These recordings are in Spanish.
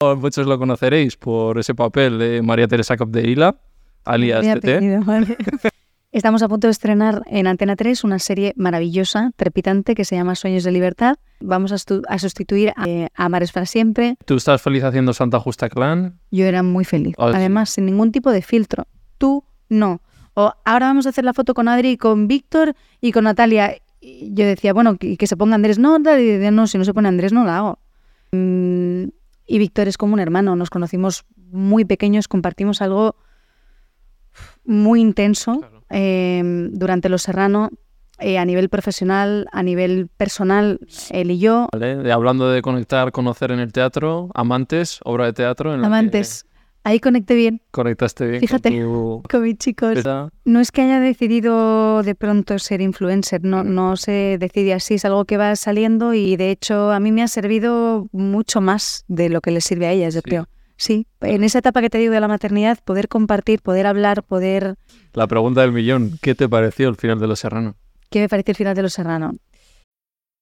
Muchos lo conoceréis por ese papel de María Teresa Capdevila, alias TT. apellido, vale. Estamos a punto de estrenar en Antena 3 una serie maravillosa, trepidante, que se llama Sueños de Libertad. Vamos a, sustituir a, eh, a Mares para siempre. ¿Tú estás feliz haciendo Santa Justa Clan? Yo era muy feliz. Ah, sí. Además, sin ningún tipo de filtro. Tú, no. O ahora vamos a hacer la foto con Adri, con Víctor y con Natalia. Y yo decía, bueno, que, que se ponga Andrés. No, tal, y decía, no, si no se pone Andrés, no la hago. Mm, y Víctor es como un hermano. Nos conocimos muy pequeños, compartimos algo muy intenso Claro. eh, durante Los Serrano. eh, a nivel profesional, a nivel personal, él y yo, hablando de conectar, conocer en el teatro, Amantes, obra de teatro en la que amantes. Ahí conecté bien conectaste bien Fíjate. con tu... con mis chicos. Esa- No es que haya decidido de pronto ser influencer, no, no se decide así, es algo que va saliendo y de hecho a mí me ha servido mucho más de lo que les sirve a ellas, yo Sí. creo. Sí, en esa etapa que te digo de la maternidad, poder compartir, poder hablar, poder... La pregunta del millón, ¿qué te pareció el final de Los Serrano? ¿Qué me parece el final de Los Serrano?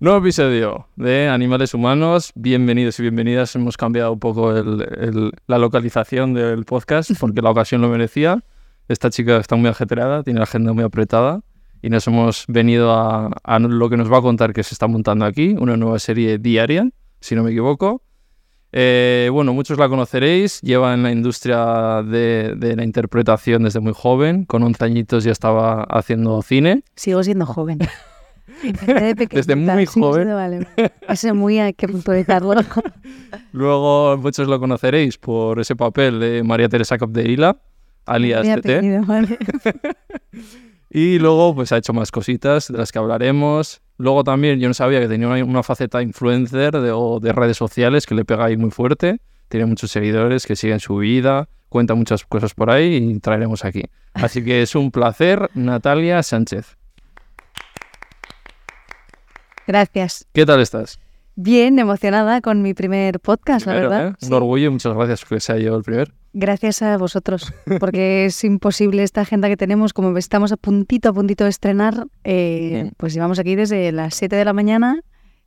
Nuevo episodio de Animales Humanos. Bienvenidos y bienvenidas. Hemos cambiado un poco el- el- la localización del podcast porque la ocasión lo merecía. Esta chica está muy ajetreada, tiene la agenda muy apretada y nos hemos venido a, a lo que nos va a contar que se está montando aquí, una nueva serie diaria, si no me equivoco. Eh, bueno, muchos la conoceréis, lleva en la industria de, de la interpretación desde muy joven, con 11 añitos ya estaba haciendo cine. Sigo siendo joven. Desde muy joven. vale. Eso muy hay que puntualizarlo. Luego muchos lo conoceréis por ese papel de María Teresa Capdevila, alias TT. vale. Y luego pues ha hecho más cositas de las que hablaremos. Luego también yo no sabía que tenía una, una faceta influencer de, o de redes sociales que le pega ahí muy fuerte. Tiene muchos seguidores que siguen su vida, cuenta muchas cosas por ahí y traeremos aquí. Así que es un placer, Natalia Sánchez. Gracias. ¿Qué tal estás? Bien, emocionada con mi primer podcast, Primero, la verdad. ¿eh? Sí. Un orgullo y muchas gracias que sea yo el primer. Gracias a vosotros, porque es imposible esta agenda que tenemos, como estamos a puntito, a puntito de estrenar, eh, pues llevamos aquí desde las 7 de la mañana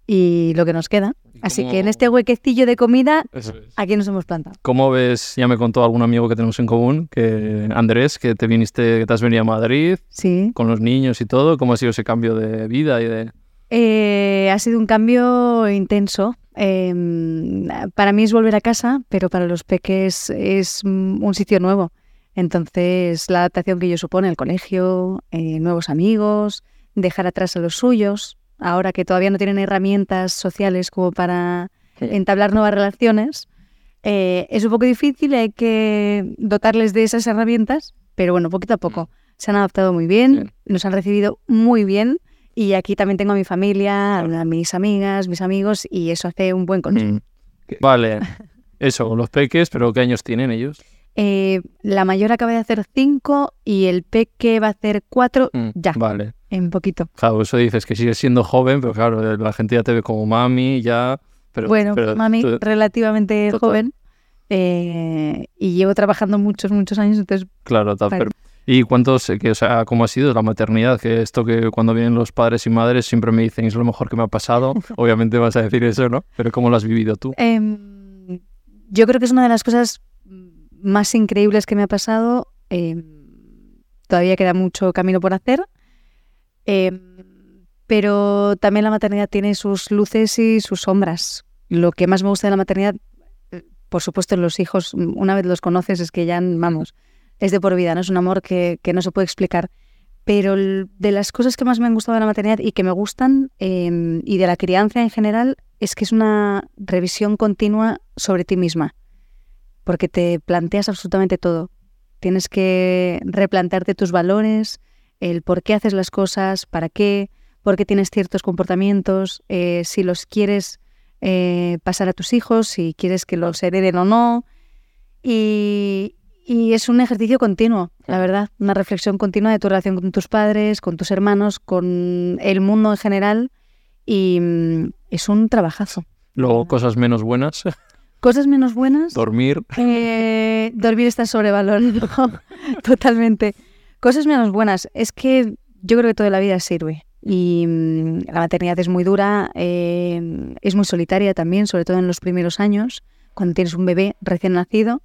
y lo que nos queda. Así que en este huequecillo de comida, es. aquí nos hemos plantado. ¿Cómo ves? Ya me contó algún amigo que tenemos en común, que Andrés, que te viniste, que te has venido a Madrid Sí. con los niños y todo. ¿Cómo ha sido ese cambio de vida y de Eh, ha sido un cambio intenso. Eh, para mí es volver a casa, pero para los peques es mm, un sitio nuevo. Entonces, la adaptación que ello supone, el colegio, eh, nuevos amigos, dejar atrás a los suyos, ahora que todavía no tienen herramientas sociales como para entablar nuevas relaciones, eh, es un poco difícil, hay que dotarles de esas herramientas, pero bueno, poquito a poco. Se han adaptado muy bien, nos han recibido muy bien y aquí también tengo a mi familia, a mis amigas, mis amigos y eso hace un buen consumo. Mm. Vale, eso, los peques, pero ¿qué años tienen ellos? Eh, la mayor acaba de hacer cinco y el peque va a hacer cuatro Mm, ya, Vale. en poquito. Claro, eso dices que sigues siendo joven, pero claro, la gente ya te ve como mami, ya. Pero, bueno, pero mami, tú- relativamente Total. joven eh, y llevo trabajando muchos, muchos años, entonces Claro, tal, Vale. ¿Y cuántos, eh, que, o sea, cómo ha sido la maternidad? Que esto que cuando vienen los padres y madres siempre me dicen, es lo mejor que me ha pasado. Obviamente vas a decir eso, ¿no? Pero ¿cómo lo has vivido tú? Em, yo creo que es una de las cosas más increíbles que me ha pasado. Em, todavía queda mucho camino por hacer. Em, pero también la maternidad tiene sus luces y sus sombras. Lo que más me gusta de la maternidad, eh, por supuesto, los hijos, una vez los conoces, es que ya, vamos, es de por vida, ¿no? Es un amor que, que no se puede explicar. Pero de las cosas que más me han gustado de la maternidad y que me gustan, em, y de la crianza en general, es que es una revisión continua sobre ti misma. Porque te planteas absolutamente todo. Tienes que replantearte tus valores, el por qué haces las cosas, para qué, por qué tienes ciertos comportamientos, eh, si los quieres eh, pasar a tus hijos, si quieres que los hereden o no. Y, y es un ejercicio continuo, la verdad, una reflexión continua de tu relación con tus padres, con tus hermanos, con el mundo en general y mm, es un trabajazo. Luego, cosas menos buenas. Cosas menos buenas. Dormir. Eh, dormir está sobrevalorado, totalmente. Cosas menos buenas. Es que yo creo que toda la vida sirve. Y mm, la maternidad es muy dura, eh, es muy solitaria también, sobre todo en los primeros años, cuando tienes un bebé recién nacido.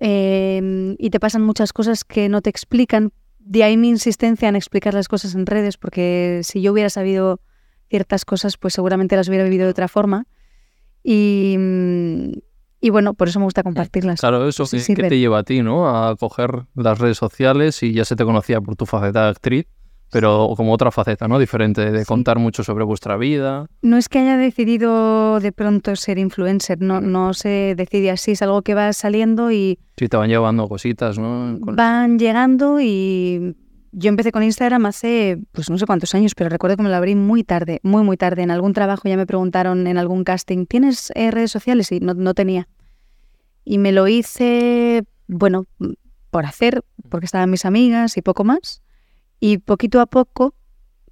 Eh, y te pasan muchas cosas que no te explican. De ahí mi insistencia en explicar las cosas en redes, porque si yo hubiera sabido ciertas cosas, pues seguramente las hubiera vivido de otra forma. Y, mm, y bueno, por eso me gusta compartirlas. Claro, eso Sí, que, que te lleva a ti, ¿no? A coger las redes sociales y ya se te conocía por tu faceta de actriz, pero como otra faceta, ¿no? Diferente, de Sí. contar mucho sobre vuestra vida. No es que haya decidido de pronto ser influencer, no, no se decide así, es algo que va saliendo y Sí, te van llevando cositas, ¿no? Con- van llegando y yo empecé con Instagram hace pues no sé cuántos años, pero recuerdo que me lo abrí muy tarde, muy muy tarde. En algún trabajo ya me preguntaron en algún casting, ¿tienes eh, redes sociales? Y no, no tenía. Y me lo hice, bueno, por hacer, porque estaban mis amigas y poco más. Y poquito a poco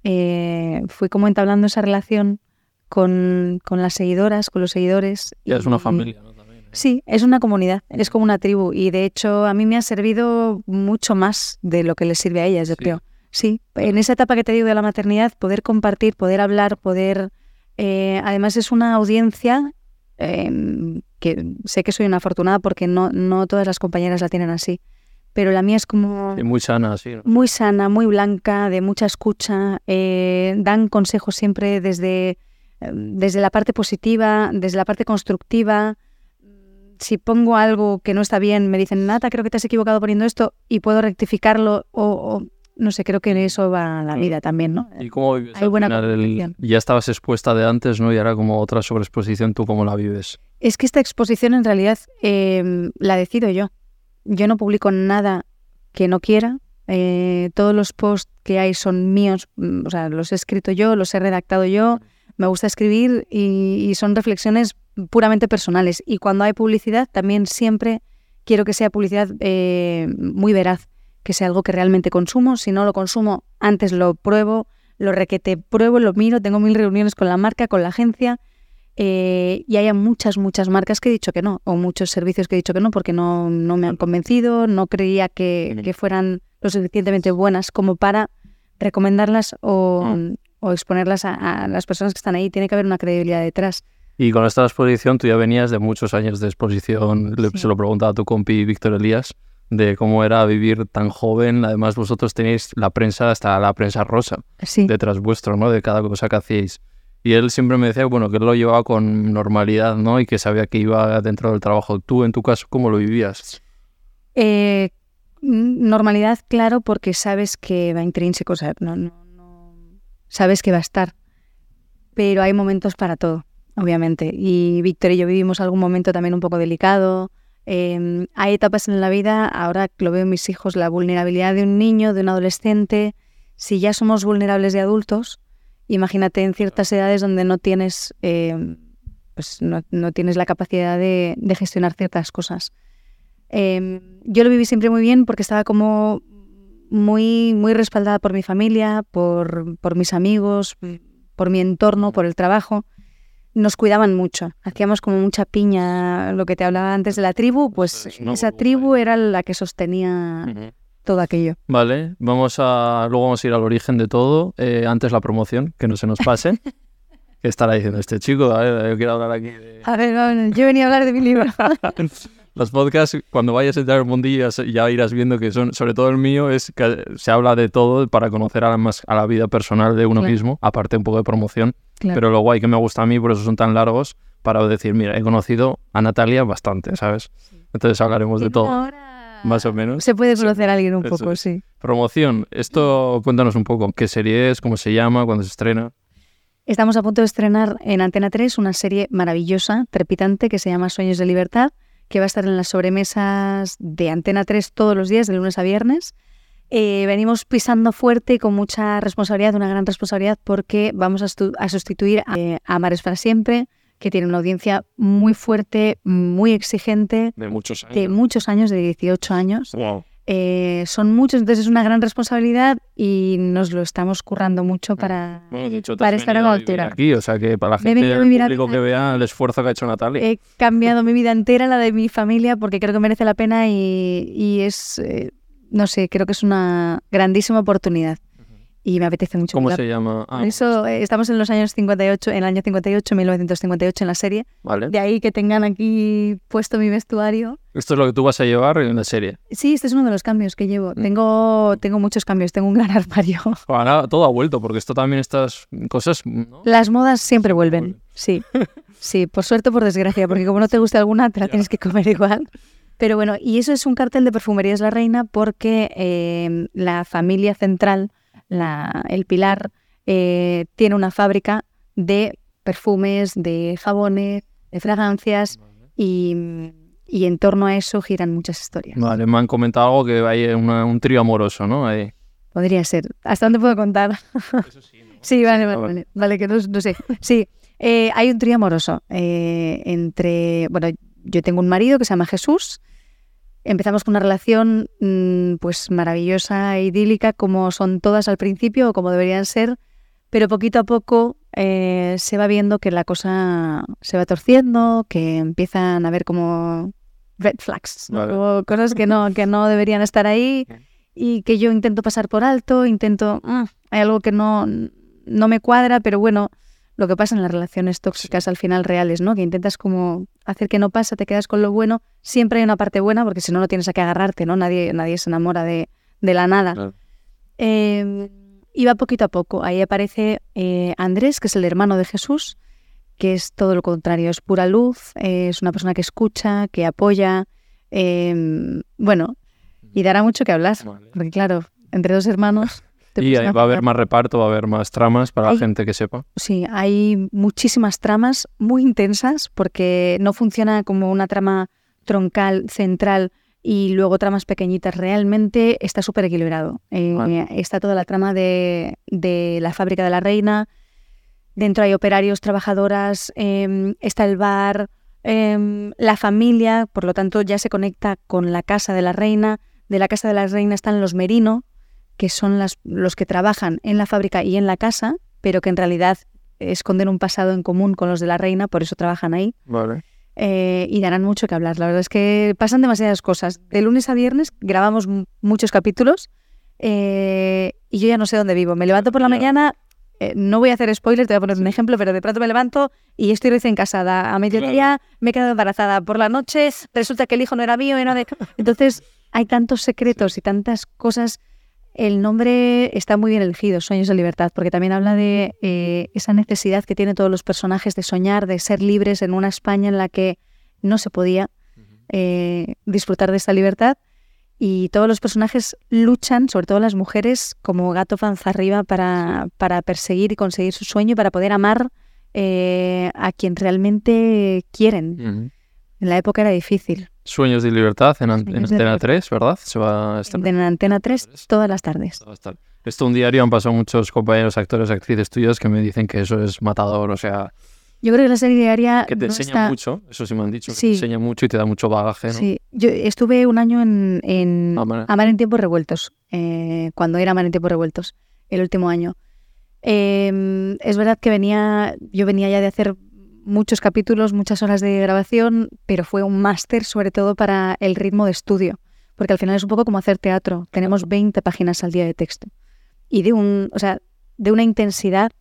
eh, fui como entablando esa relación con, con las seguidoras, con los seguidores. Ya es una familia, ¿no? También, ¿eh? Sí, es una comunidad, es como una tribu y de hecho a mí me ha servido mucho más de lo que les sirve a ellas, yo Sí. creo. Sí, en esa etapa que te digo de la maternidad, poder compartir, poder hablar, poder... eh, además es una audiencia eh, que sé que soy una afortunada porque no, no todas las compañeras la tienen así, pero la mía es como Sí, muy sana, sí. ¿no? muy sana, muy blanca, de mucha escucha, eh, dan consejos siempre desde, eh, desde la parte positiva, desde la parte constructiva. Si pongo algo que no está bien, me dicen, Nata, creo que te has equivocado poniendo esto y puedo rectificarlo o, o no sé, creo que en eso va la vida también, ¿no? ¿Y cómo vives Hay buena el-. Ya estabas expuesta de antes, ¿no? Y ahora como otra sobreexposición, ¿tú cómo la vives? Es que esta exposición en realidad eh, la decido yo. Yo no publico nada que no quiera. Eh, todos los posts que hay son míos, mm, o sea, los he escrito yo, los he redactado yo. Me gusta escribir y, son reflexiones puramente personales. Y cuando hay publicidad, también siempre quiero que sea publicidad eh, muy veraz, que sea algo que realmente consumo. Si no lo consumo, antes lo pruebo, lo requete pruebo, lo miro, tengo mil reuniones con la marca, con la agencia. Eh, y hay muchas, muchas marcas que he dicho que no, o muchos servicios que he dicho que no, porque no, no me han convencido, no creía que, que fueran lo suficientemente buenas como para recomendarlas o, o exponerlas a, a las personas que están ahí. Tiene que haber una credibilidad detrás. Y con esta exposición tú ya venías de muchos años de exposición, Sí. se lo preguntaba a tu compi Víctor Elías, de cómo era vivir tan joven. Además vosotros tenéis la prensa, hasta la prensa rosa, Sí. detrás vuestro, ¿no? De cada cosa que hacíais. Y él siempre me decía, bueno, que él lo llevaba con normalidad, ¿no? Y que sabía que iba dentro del trabajo. Tú, en tu caso, ¿cómo lo vivías? Eh, normalidad, claro, porque sabes que va intrínseco, o no, sabes que va a estar. Pero hay momentos para todo, obviamente. Y Víctor y yo vivimos algún momento también un poco delicado. Eh, hay etapas en la vida, ahora lo veo en mis hijos, la vulnerabilidad de un niño, de un adolescente. Si ya somos vulnerables de adultos, imagínate en ciertas edades donde no tienes, eh, pues no, no tienes la capacidad de, de gestionar ciertas cosas. Eh, yo lo viví siempre muy bien porque estaba como muy, muy respaldada por mi familia, por, por mis amigos, por mi entorno, por el trabajo. Nos cuidaban mucho, hacíamos como mucha piña, lo que te hablaba antes de la tribu, pues esa tribu era la que sostenía todo aquello. Vale, vamos a, luego vamos a ir al origen de todo. Eh, antes la promoción, que no se nos pase. ¿Qué estará diciendo este chico? A ver, yo quiero hablar aquí de... A ver, yo venía a hablar de mi libro. Los podcasts, cuando vayas a entrar en el mundillo, ya, irás viendo que son, sobre todo el mío, es que se habla de todo para conocer a la, más, a la vida personal de uno Claro. mismo, aparte un poco de promoción. Claro. Pero lo guay que me gusta a mí, por eso son tan largos, para decir, mira, he conocido a Natalia bastante, ¿sabes? Entonces hablaremos de todo, Ahora más o menos. Se puede conocer a alguien un Eso poco, sí. Promoción, esto cuéntanos un poco, ¿qué serie es? ¿Cómo se llama? ¿Cuándo se estrena? Estamos a punto de estrenar en Antena 3 una serie maravillosa, trepidante, que se llama Sueños de Libertad, que va a estar en las sobremesas de Antena 3 todos los días, de lunes a viernes. Eh, venimos pisando fuerte y con mucha responsabilidad, una gran responsabilidad, porque vamos a sustituir a, eh, a Mares para siempre, que tiene una audiencia muy fuerte, muy exigente, De muchos años. de muchos años, de 18 años. Wow. Eh, son muchos, entonces es una gran responsabilidad y nos lo estamos currando mucho para, Bueno, para estar a la altura. Aquí, o sea que para la gente a- público que vea el esfuerzo que ha hecho Natalia. He cambiado mi vida entera, la de mi familia, porque creo que merece la pena y, y es, eh, no sé, creo que es una grandísima oportunidad y me apetece mucho. ¿Cómo se llama? Ah, eso eh, estamos en los años 58, en el año 58, 1958 en la serie. vale. De ahí que tengan aquí puesto mi vestuario. Esto es lo que tú vas a llevar en la serie. Sí, este es uno de los cambios que llevo. Mm. Tengo, tengo muchos cambios, tengo un gran armario. Ahora todo ha vuelto, porque esto también estas cosas, ¿no? Las modas siempre vuelven. Sí. Sí, por suerte o por desgracia, porque como no te guste alguna, te la tienes que comer igual. Pero bueno, y eso es un cartel de Perfumerías La Reina porque eh, la familia central, la, el pilar, eh, tiene una fábrica de perfumes, de jabones, de fragancias y, y en torno a eso giran muchas historias. Vale, me han comentado algo que hay una- un trío amoroso, ¿no? Ahí. Podría ser. ¿Hasta dónde puedo contar? Sí, vale, vale, a ver. vale. Vale, que no, no sé. Sí, eh, hay un trío amoroso eh, entre. Bueno, yo tengo un marido que se llama Jesús. Empezamos con una relación mm, pues maravillosa, idílica, como son todas al principio o como deberían ser, pero poquito a poco eh, se va viendo que la cosa se va torciendo, que empiezan a ver como red flags, ¿no? Vale. Como cosas que no, que no deberían estar ahí y que yo intento pasar por alto, intento, "Mm, hay algo que no, no me cuadra, pero bueno, lo que pasa en las relaciones tóxicas al final reales, ¿no? Que intentas como hacer que no pasa, te quedas con lo bueno, siempre hay una parte buena porque si no, no tienes a qué agarrarte, ¿no? Nadie, nadie se enamora de, de la nada. Claro. Eh, y va poquito a poco. Ahí aparece eh, Andrés, que es el hermano de Jesús, que es todo lo contrario, es pura luz, eh, es una persona que escucha, que apoya, eh, bueno, y dará mucho que hablar, Vale. porque claro, entre dos hermanos... Y va a haber más reparto, va a haber más tramas para Hay- la gente que sepa. Sí, hay muchísimas tramas muy intensas porque no funciona como una trama troncal, central y luego tramas pequeñitas. Realmente está súper equilibrado. Eh. Está toda la trama de, de la fábrica de la reina. Dentro hay operarios, trabajadoras, em, está el bar, em, la familia, por lo tanto ya se conecta con la casa de la reina. De la casa de la reina están los merino, que son las, los que trabajan en la fábrica y en la casa, pero que en realidad esconden un pasado en común con los de la reina, por eso trabajan ahí. Vale. eh, y darán mucho que hablar. La verdad es que pasan demasiadas cosas. De lunes a viernes grabamos muchos capítulos eh, y yo ya no sé dónde vivo. Me levanto por la mañana, eh, no voy a hacer spoilers, te voy a poner un ejemplo, pero de pronto me levanto y estoy recién casada. A mediodía me he quedado embarazada. Por la noche resulta que el hijo no era mío. no de... Entonces hay tantos secretos y tantas cosas. El nombre está muy bien elegido, Sueños de Libertad, porque también habla de eh, esa necesidad que tienen todos los personajes de soñar, de ser libres en una España en la que no se podía eh, disfrutar de esta libertad. Y todos los personajes luchan, sobre todo las mujeres, como gato panza arriba para, para perseguir y conseguir su sueño y para poder amar eh, a quien realmente quieren. En la época era difícil. Sueños de libertad en, an- Antena libertad. 3, ¿verdad? Se va a estrenar. En Antena 3 todas las tardes. Estar. Esto un diario han pasado muchos compañeros, actores, actrices tuyos que me dicen que eso es matador, o sea, Yo creo que la serie diaria que te no enseña está- mucho, eso sí me han dicho, que Sí. te enseña mucho y te da mucho bagaje, ¿no? Sí, yo estuve un año en, en Amar- Amar en tiempos revueltos, eh, cuando era Amar en tiempos revueltos, el último año. Eh, es verdad que venía, yo venía ya de hacer muchos capítulos, muchas horas de grabación, pero fue un máster sobre todo para el ritmo de estudio, porque al final es un poco como hacer teatro. Tenemos 20 páginas al día de texto y de un, o sea, de una intensidad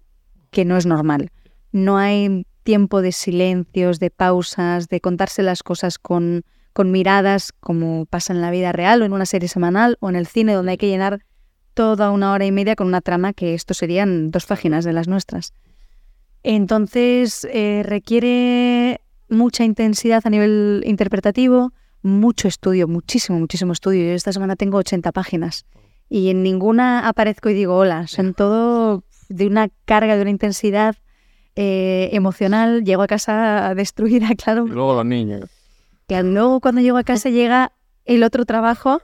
que no es normal. No hay tiempo de silencios, de pausas, de contarse las cosas con, con miradas como pasa en la vida real o en una serie semanal o en el cine donde hay que llenar toda una hora y media con una trama que esto serían dos páginas de las nuestras. Entonces eh, requiere mucha intensidad a nivel interpretativo, mucho estudio, muchísimo, muchísimo estudio. Yo esta semana tengo 80 páginas y en ninguna aparezco y digo hola. Son todo de una carga, de una intensidad eh, emocional. Llego a casa destruida, claro. Y luego los niños. Que luego cuando llego a casa llega el otro trabajo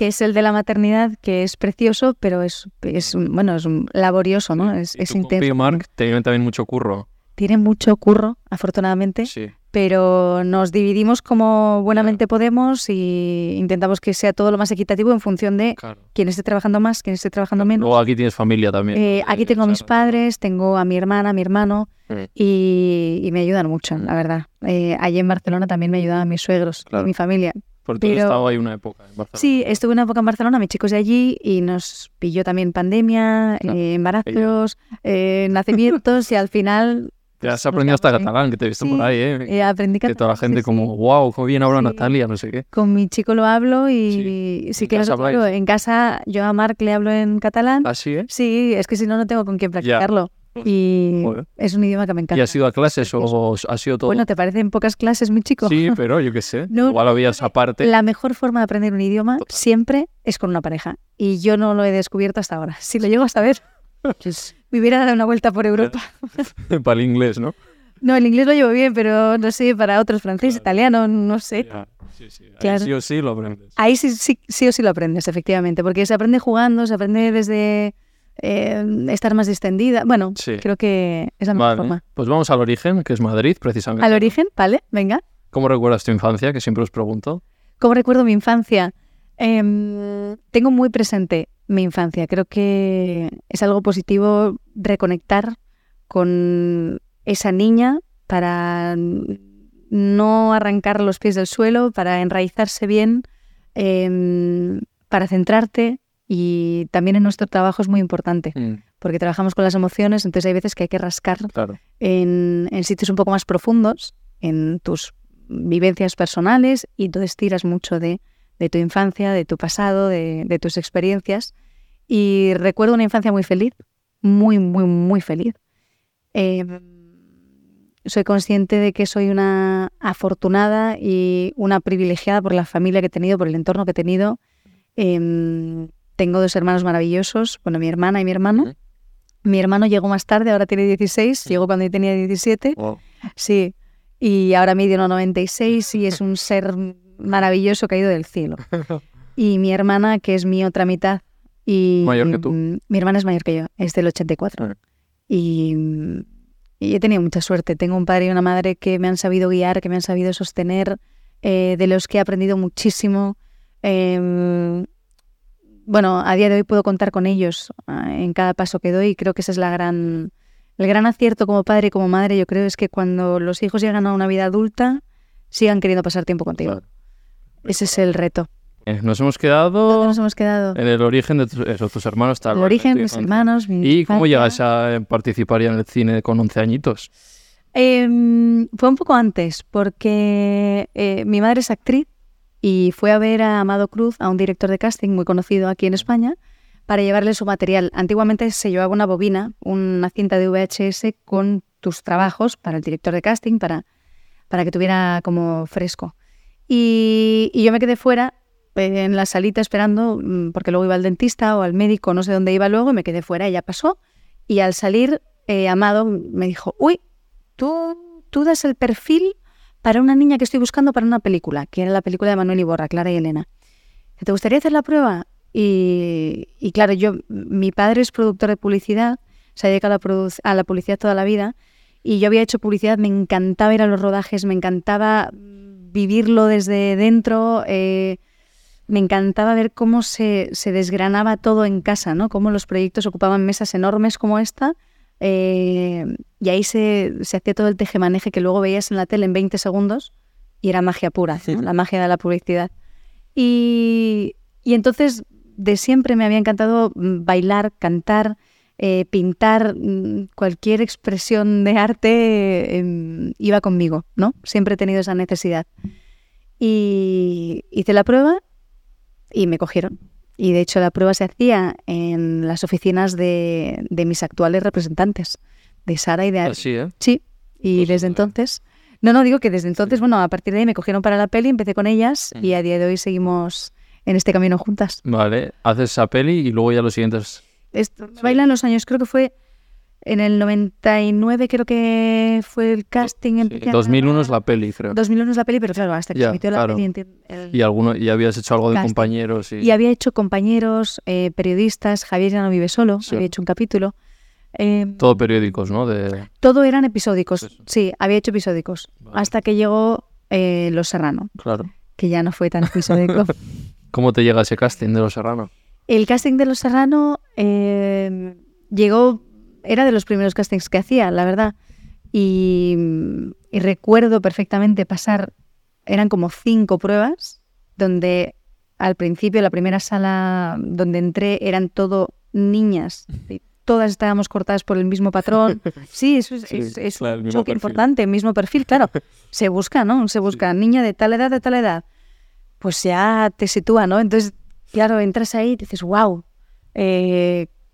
que es el de la maternidad, que es precioso, pero es, es bueno, es laborioso, ¿no? Es, Y es intenso. Mark, tienen también mucho curro. Tiene mucho curro, afortunadamente, Sí. pero nos dividimos como buenamente podemos y intentamos que sea todo lo más equitativo en función de Claro. quién esté trabajando más, quién esté trabajando menos. Luego aquí tienes familia también. Eh, aquí tengo a mis padres, tengo a mi hermana, a mi hermano y, y me ayudan mucho, la verdad. Eh, allí en Barcelona también me ayudaban mis suegros, Claro. mi familia. Porque tú has pero- estado ahí una época en Barcelona. Sí, estuve una época en Barcelona, mis chicos de allí, y nos pilló también pandemia, Claro, eh, embarazos, eh, nacimientos, y al final Ya has nos aprendido hasta catalán, que te he visto Sí, por ahí, ¿eh? eh, aprendí que toda la catalán, gente sí. como, wow, cómo bien habla Sí. Natalia, no sé qué. Con mi chico lo hablo y Sí. ¿En claro, en casa yo a Marc le hablo en catalán. Así, ¿eh? Sí, es que si no, no tengo con quién practicarlo. Y Joder. es un idioma que me encanta. ¿Y has ido a clases o ha sido todo? Bueno, ¿te parecen pocas clases, mi chico? Sí, pero yo qué sé. No, Igual habías aparte. La mejor forma de aprender un idioma Total. siempre es con una pareja. Y yo no lo he descubierto hasta ahora. Si lo llego a saber, me hubiera dado una vuelta por Europa. para el inglés, ¿no? No, el inglés lo llevo bien, pero no sé, para otros, francés, Claro. italiano, no sé. Sí, sí. Ahí Claro. sí o sí lo aprendes. Ahí sí, sí, sí o sí lo aprendes, efectivamente, porque se aprende jugando, se aprende desde eh, estar más distendida. Bueno, Sí. creo que es la mejor Vale, forma. pues vamos al origen, que es Madrid, precisamente. Al origen, ¿vale? Venga. ¿Cómo recuerdas tu infancia? Que siempre os pregunto. ¿Cómo recuerdo mi infancia? Em, tengo muy presente mi infancia. Creo que es algo positivo reconectar con esa niña para no arrancar los pies del suelo, para enraizarse bien, em, para centrarte y también en nuestro trabajo es muy importante Mm, porque trabajamos con las emociones, entonces hay veces que hay que rascar claro. en, en sitios un poco más profundos, en tus vivencias personales, y entonces tiras mucho de, de tu infancia, de tu pasado, de, de tus experiencias. Y recuerdo una infancia muy feliz, muy, muy, muy feliz. Eh, soy consciente de que soy una afortunada y una privilegiada por la familia que he tenido, por el entorno que he tenido. Eh, tengo dos hermanos maravillosos, bueno, mi hermana y mi hermano. Mi hermano llegó más tarde, ahora tiene 16, llegó cuando yo tenía 17. Wow. Sí, y ahora mide 1,96 y es un ser maravilloso caído del cielo. Y mi hermana, que es mi otra mitad. Y, Mayor que tú. mm, Mi hermana es mayor que yo, es del 84. Ah. Y, mm, y he tenido mucha suerte. Tengo un padre y una madre que me han sabido guiar, que me han sabido sostener, eh, de los que he aprendido muchísimo. Em, bueno, a día de hoy puedo contar con ellos ah, en cada paso que doy y creo que ese es la gran, el gran acierto como padre y como madre, yo creo, es que cuando los hijos llegan a una vida adulta, sigan queriendo pasar tiempo contigo. Claro. Ese es el reto. Eh, Nos hemos ¿Dónde quedado nos hemos quedado? en el origen de tu- eso, tus hermanos. tal El origen, tu mis hermanos, mi ¿Y cómo llegas a eh, participar ya en el cine con 11 añitos? Em, fue un poco antes, porque eh, mi madre es actriz y fue a ver a Amado Cruz, a un director de casting muy conocido aquí en España, para llevarle su material. Antiguamente se llevaba una bobina, una cinta de VHS con tus trabajos para el director de casting, para, para que tuviera como fresco. Y, yo me quedé fuera eh, en la salita esperando, mm, porque luego iba al dentista o al médico, no sé dónde iba luego, y me quedé fuera, ya pasó. Y al salir, eh, Amado me dijo, uy, tú, tú das el perfil para una niña que estoy buscando para una película, que era la película de Manuel Iborra, Clara y Elena. ¿Te gustaría hacer la prueba? Y, claro, yo, mi padre es productor de publicidad, se ha dedicado a, a la publicidad toda la vida, y yo había hecho publicidad, me encantaba ir a los rodajes, me encantaba vivirlo desde dentro, eh, me encantaba ver cómo se, se desgranaba todo en casa, ¿no? Cómo los proyectos ocupaban mesas enormes como esta, eh, y ahí se, se hacía todo el tejemaneje que luego veías en la tele en 20 segundos y era magia pura, ¿no? la magia de la publicidad. Y, y entonces de siempre me había encantado mm, bailar, cantar, eh, pintar, mm, cualquier expresión de arte eh, iba conmigo, ¿no? Siempre he tenido esa necesidad. Y hice la prueba y me cogieron. Y de hecho la prueba se hacía en las oficinas de, de mis actuales representantes, de Sara y de Ari. Así, ¿eh? Sí, y Pues desde entonces... No, no, digo que desde entonces, bueno, a partir de ahí me cogieron para la peli, empecé con ellas y a día de hoy seguimos en este camino juntas. Vale, haces esa peli y luego ya los siguientes. Esto, Bailan los años, creo que fue En el 99 creo que fue el casting. Sí, empecé a 2001 es la peli, creo. 2001 es la peli, pero claro, hasta que Ya, se emitió la claro. peli. enti- el- Y, alguno, y habías hecho algo de Casting. compañeros. Y... Y había hecho compañeros, eh, periodistas, Javier ya no vive solo, Sí. había hecho un capítulo. Eh, Todo periódicos, ¿no? De... todo eran episódicos, Eso. sí, había hecho episódicos. Vale. Hasta que llegó eh, Los Serrano, Claro. que ya no fue tan episódico. ¿Cómo te llega ese casting de Los Serrano? El casting de Los Serrano eh, llegó, era de los primeros castings que hacía, la verdad. Y, y recuerdo perfectamente pasar, eran como cinco pruebas, donde al principio, la primera sala donde entré, eran todo niñas. y Todas estábamos cortadas por el mismo patrón. Sí, eso es, Sí, es- es claro, un choque importante, mismo perfil, claro. Se busca, ¿no? Se busca niña de tal edad, de tal edad. Pues ya te sitúa, ¿no? Entonces, claro, entras ahí y dices, wow,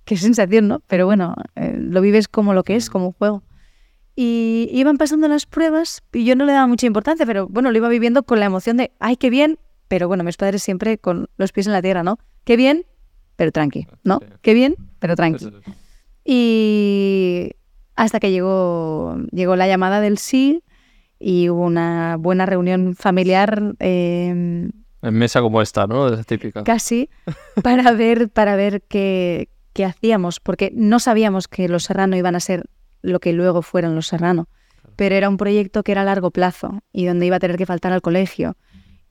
qué sensación, ¿no? Pero bueno, eh, lo vives como lo que es, como un juego. Y iban pasando las pruebas y yo no le daba mucha importancia, pero bueno, lo iba viviendo con la emoción de, ay, qué bien, pero bueno, mis padres siempre con los pies en la tierra, ¿no? Qué bien, pero tranqui, ¿no? Qué bien, pero tranqui. Y hasta que llegó, llegó la llamada del sí y hubo una buena reunión familiar eh, En mesa como esta, ¿no? Es típica. casi para ver, para ver qué, qué hacíamos, porque no sabíamos que los Serrano iban a ser lo que luego fueron los Serrano, pero era un proyecto que era a largo plazo y donde iba a tener que faltar al colegio.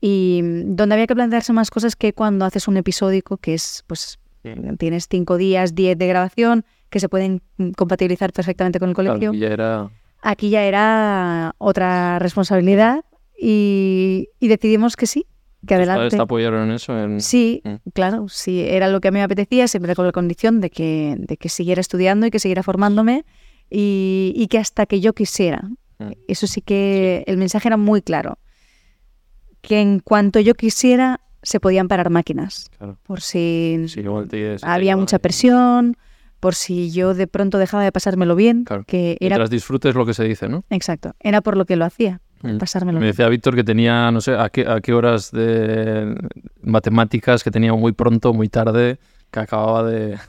Y donde había que plantearse más cosas que cuando haces un episódico que es, pues, tienes cinco días, diez de grabación que se pueden compatibilizar perfectamente con el colegio. ya era... Aquí ya era otra responsabilidad y, y decidimos que sí, que ¿Tus padres adelante. te apoyaron en eso? En... Sí, Mm. claro, sí, era lo que a mí me apetecía, siempre con la condición de que, de que siguiera estudiando y que siguiera formándome y, y que hasta que yo quisiera. Mm. Eso sí que el mensaje era muy claro, que en cuanto yo quisiera se podían parar máquinas, Claro. por si Sí, te- te había mucha presión, por si yo de pronto dejaba de pasármelo bien, Claro. que era, Mientras disfrutes lo que se dice, ¿no? exacto, era por lo que lo hacía. Pasármelo Me decía Víctor que tenía, no sé, a qué, a qué horas de matemáticas, que tenía muy pronto, muy tarde, que acababa de...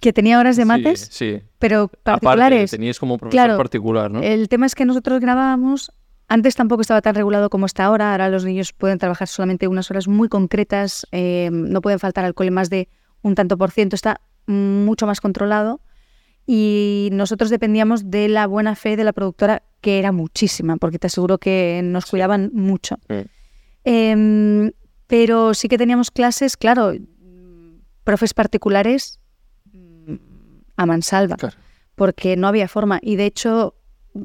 Que tenía horas de Sí, mates, Sí, pero Aparte, particulares. teníais como profesor Claro, particular, ¿no? El tema es que nosotros grabábamos, antes tampoco estaba tan regulado como está ahora, ahora los niños pueden trabajar solamente unas horas muy concretas, eh, no pueden faltar al cole más de un tanto por ciento, está mucho más controlado y nosotros dependíamos de la buena fe de la productora, que era muchísima, porque te aseguro que nos cuidaban mucho. Mm. Em, pero sí que teníamos clases, claro, profes particulares mm, a mansalva Claro. porque no había forma. Y de hecho,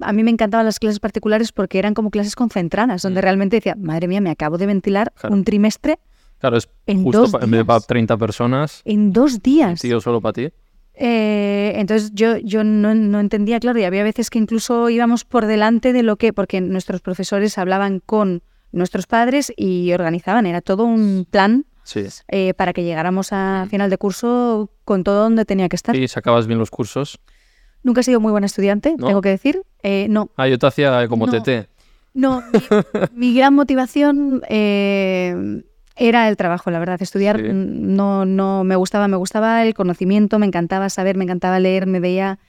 a mí me encantaban las clases particulares porque eran como clases concentradas, donde Mm. realmente decía, madre mía, me acabo de ventilar Claro. un trimestre Claro, es en justo dos pa- en vez de para días. 30 personas, en dos días. tío, solo para ti. Eh, entonces yo, yo no, no entendía, claro, y había veces que incluso íbamos por delante de lo que, porque nuestros profesores hablaban con nuestros padres y organizaban, era todo un plan Sí. eh, para que llegáramos a final de curso con todo donde tenía que estar. Y sacabas bien los cursos. Nunca he sido muy buena estudiante, ¿No? tengo que decir. Eh, no, Ah, yo te hacía como No. TT. No, mi, mi gran motivación eh, era el trabajo, la verdad. Estudiar Sí. mm, no, no me gustaba, me gustaba el conocimiento, me encantaba saber, me encantaba leer, me veía,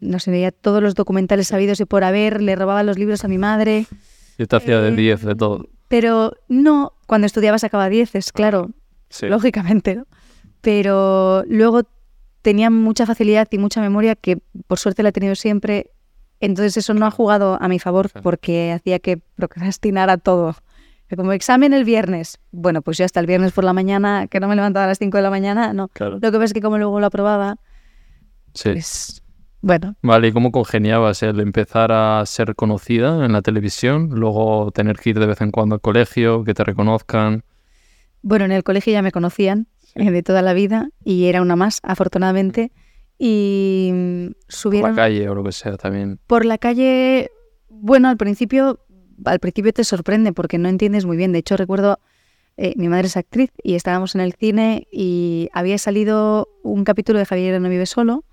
no sé, veía todos los documentales sabidos y por haber, le robaba los libros a mi madre. Yo te hacía de Eh, 10 de todo. Pero no, cuando estudiaba sacaba dieces, claro, Sí. lógicamente, ¿no? Pero luego tenía mucha facilidad y mucha memoria que por suerte la he tenido siempre. Entonces eso no ha jugado a mi favor Claro. porque hacía que procrastinara todo. Como examen el viernes. Bueno, pues yo hasta el viernes por la mañana, que no me levantaba a las 5 de la mañana, no. Claro. Lo que pasa es que como luego lo aprobaba, Sí. pues bueno, Vale, ¿y cómo congeniabas el empezar a ser conocida en la televisión, luego tener que ir de vez en cuando al colegio, que te reconozcan? Bueno, en el colegio ya me conocían eh, de toda la vida y era una más, afortunadamente. Y mm, Por subieron la calle o lo que sea también. por la calle. Bueno, al principio, al principio te sorprende porque no entiendes muy bien. De hecho, recuerdo eh, mi madre es actriz y estábamos en el cine y había salido un capítulo de Javier no vive solo.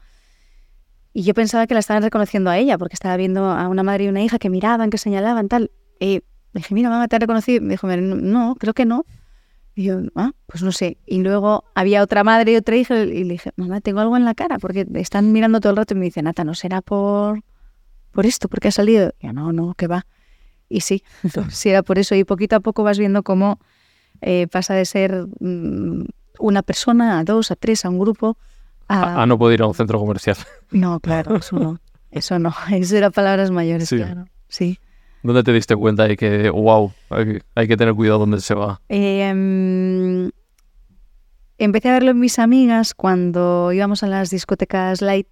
Y yo pensaba que la estaban reconociendo a ella, porque estaba viendo a una madre y una hija que miraban, que señalaban, tal. Y dije, mira, mamá, ¿te ha reconocido? Me dijo, no, creo que no. Y yo, ah, pues no sé. Y luego había otra madre y otra hija y le dije, mamá, tengo algo en la cara porque están mirando todo el rato y me dicen, Nata, ¿no será por, por esto? porque ha salido? Y yo, no, no, que va. Y sí, sí era por eso. Y poquito a poco vas viendo cómo eh, pasa de ser mm, una persona a dos, a tres, a un grupo. A, no poder ir a un centro comercial. No, claro, eso no. Eso no. Eso era palabras mayores, claro. Sí. ¿Dónde te diste cuenta de que, wow, hay, que tener cuidado dónde se va? Em, empecé a verlo en mis amigas cuando íbamos a las discotecas light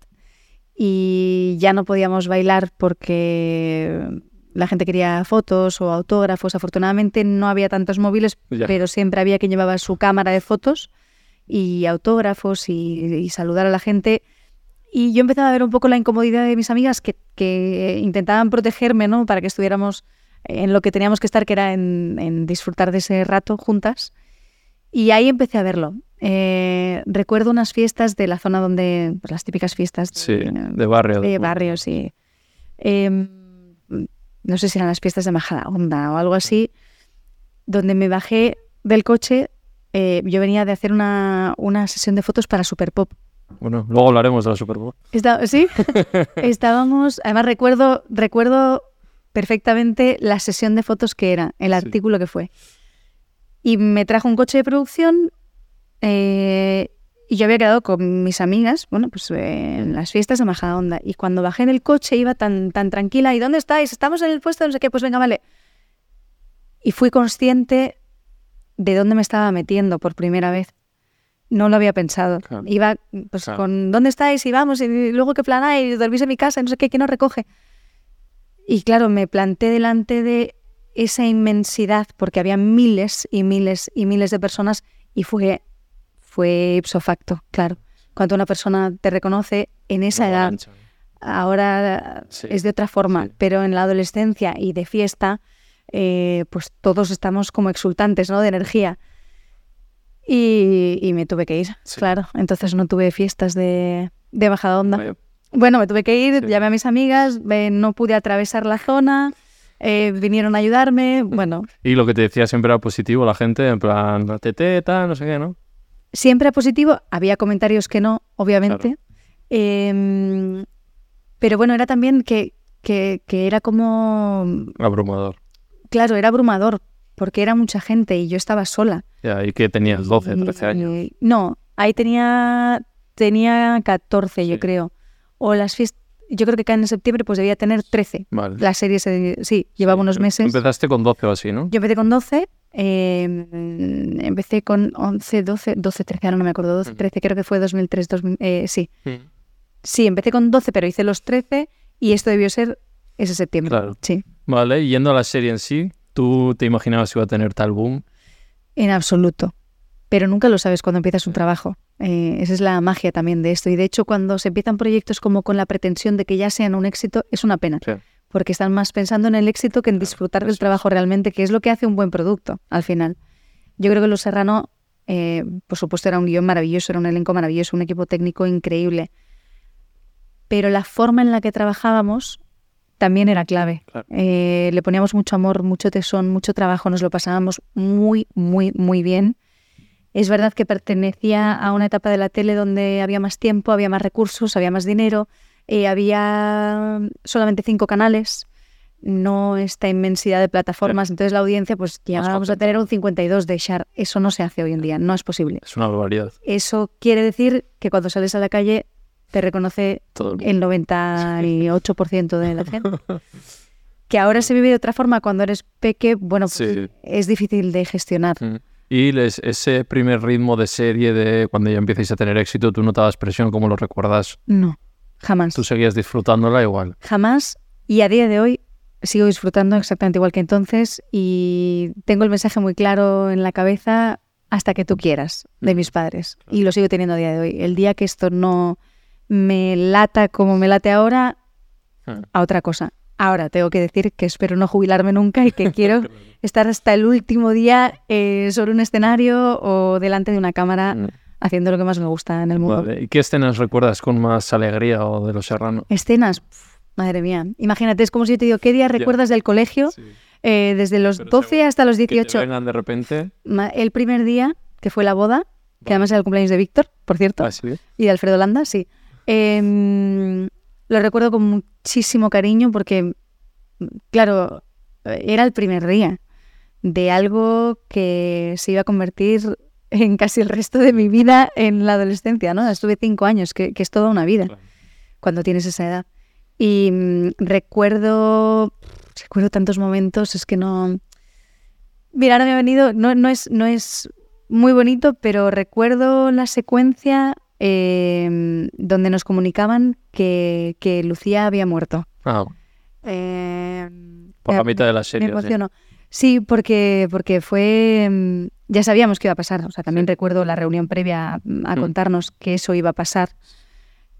y ya no podíamos bailar porque la gente quería fotos o autógrafos. Afortunadamente no había tantos móviles, pero siempre había quien llevaba su cámara de fotos y autógrafos y saludar a la gente. Y yo empezaba a ver un poco la incomodidad de mis amigas que, intentaban protegerme, ¿no? Para que estuviéramos en lo que teníamos que estar, que era en, disfrutar de ese rato juntas. Y ahí empecé a verlo. Eh, recuerdo unas fiestas de la zona donde, pues las típicas fiestas de, sí, de barrio. De barrio, sí. Em, no sé si eran las fiestas de Majadahonda o algo así, donde me bajé del coche. Eh, yo venía de hacer una, una sesión de fotos para Super Pop. Bueno, luego hablaremos de la Super Bowl. sí, estábamos, además recuerdo, recuerdo perfectamente la sesión de fotos que era, el artículo que fue. Y me trajo un coche de producción eh, y yo había quedado con mis amigas, bueno, pues eh, en las fiestas de Majadahonda. Y cuando bajé en el coche iba tan, tan tranquila, ¿y dónde estáis? Estamos en el puesto, no sé qué, pues venga, vale. Y fui consciente de dónde me estaba metiendo por primera vez. No lo había pensado. Iba pues con ¿dónde estáis? Y vamos, y luego qué planáis, dormís en mi casa, no sé qué, ¿quién nos recoge? Y claro, me planté delante de esa inmensidad, porque había miles y miles y miles de personas, y fue, fue ipso facto, claro. Cuando una persona te reconoce en esa edad, ahora es de otra forma, pero en la adolescencia y de fiesta, eh, pues todos estamos como exultantes, ¿no? De energía. Y, me tuve que ir, claro. Entonces no tuve fiestas de, de bajada onda. Bueno, me tuve que ir, llamé a mis amigas, no pude atravesar la zona, eh, vinieron a ayudarme, bueno. Y lo que te decía siempre era positivo la gente, en plan, tete, tal, no sé qué, ¿no? Siempre era positivo, había comentarios que no, obviamente. Em, pero bueno, era también que, que, que era como... Abrumador. Claro, era abrumador, porque era mucha gente y yo estaba sola. Ya, ¿y que tenías 12, 13 años? no, ahí tenía, tenía 14, yo creo. O las fiestas, yo creo que caen en septiembre, pues debía tener 13. Vale. La serie, sí, llevaba unos meses. Empezaste con 12 o así, ¿no? Yo empecé con 12, em, empecé con 11, 12, 12, 13, ahora no me acuerdo, 12, 13, creo que fue 2003, 2000, eh, sí. Sí, empecé con 12, pero hice los 13 y esto debió ser ese septiembre. Claro. Sí. Vale, yendo a la serie en sí, ¿Tú te imaginabas que iba a tener tal boom? En absoluto. Pero nunca lo sabes cuando empiezas un trabajo. Eh, esa es la magia también de esto. Y de hecho, cuando se empiezan proyectos como con la pretensión de que ya sean un éxito, es una pena. Porque están más pensando en el éxito que en disfrutar del trabajo realmente, que es lo que hace un buen producto al final. Yo creo que Los Serrano, eh, por supuesto, era un guion maravilloso, era un elenco maravilloso, un equipo técnico increíble. Pero la forma en la que trabajábamos también era clave. Eh, le poníamos mucho amor, mucho tesón, mucho trabajo, nos lo pasábamos muy, muy, muy bien. Es verdad que pertenecía a una etapa de la tele donde había más tiempo, había más recursos, había más dinero, eh, había solamente cinco canales, no esta inmensidad de plataformas, entonces la audiencia pues llegábamos a tener un 52 de Shar. Eso no se hace hoy en día, no es posible. Es una barbaridad. Eso quiere decir que cuando sales a la calle te reconoce el 98% de la gente. que ahora se vive de otra forma cuando eres peque, bueno, pues es difícil de gestionar. Mm. Y ese primer ritmo de serie de cuando ya empiezas a tener éxito, ¿tú notabas presión? ¿Cómo lo recuerdas? No, jamás. ¿Tú seguías disfrutándola igual? Jamás. Y a día de hoy sigo disfrutando exactamente igual que entonces y tengo el mensaje muy claro en la cabeza hasta que tú quieras de mis padres. Y lo sigo teniendo a día de hoy. El día que esto no me lata como me late ahora ah. a otra cosa. Ahora tengo que decir que espero no jubilarme nunca y que quiero estar hasta el último día eh, sobre un escenario o delante de una cámara mm. haciendo lo que más me gusta en el mundo. ¿Y qué escenas recuerdas con más alegría o de los serranos? Escenas, madre mía. Imagínate, es como si yo te digo, ¿qué día recuerdas del colegio? Eh, desde los Pero 12 seguro hasta los Que te 18. vengan de repente. El primer día, que fue la boda, que además era el cumpleaños de Víctor, por cierto, Así. y de Alfredo Landa, sí. Em, lo recuerdo con muchísimo cariño porque, claro, era el primer día de algo que se iba a convertir en casi el resto de mi vida en la adolescencia, ¿no? Estuve cinco años, que, que es toda una vida Claro. cuando tienes esa edad. Y mm, recuerdo, recuerdo tantos momentos, es que no... Mira, ahora me ha venido, no, no, es, no es muy bonito, pero recuerdo la secuencia eh, donde nos comunicaban que, que Lucía había muerto. Ah, Eh, por la me- mitad de la serie. me sí. emocionó. Sí, porque, porque fue. Ya sabíamos que iba a pasar. O sea, también recuerdo la reunión previa a Mm. contarnos que eso iba a pasar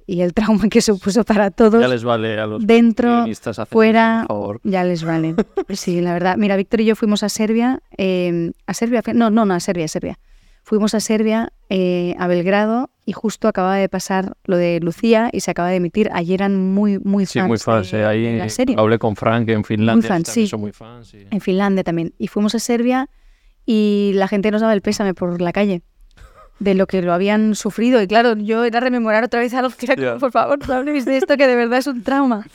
y el trauma que supuso para todos. Ya les vale a los Dentro, fuera, eso, ya les vale. Sí, la verdad. Mira, Víctor y yo fuimos a Serbia. eh, a Serbia, no, no, no, a Serbia, a Serbia. Fuimos a Serbia, eh, a Belgrado, y justo acababa de pasar lo de Lucía y se acaba de emitir. Ayer eran muy, muy Sí, fans, muy fans. de, eh, Ahí de la serie. hablé con Frank en Finlandia. fans, también sí. Son muy fans. sí. en Finlandia también. Y fuimos a Serbia y la gente nos daba el pésame por la calle de lo que lo habían sufrido. Y claro, yo era rememorar otra vez algo que era como, Ya. por favor, no habléis de esto, que de verdad es un trauma.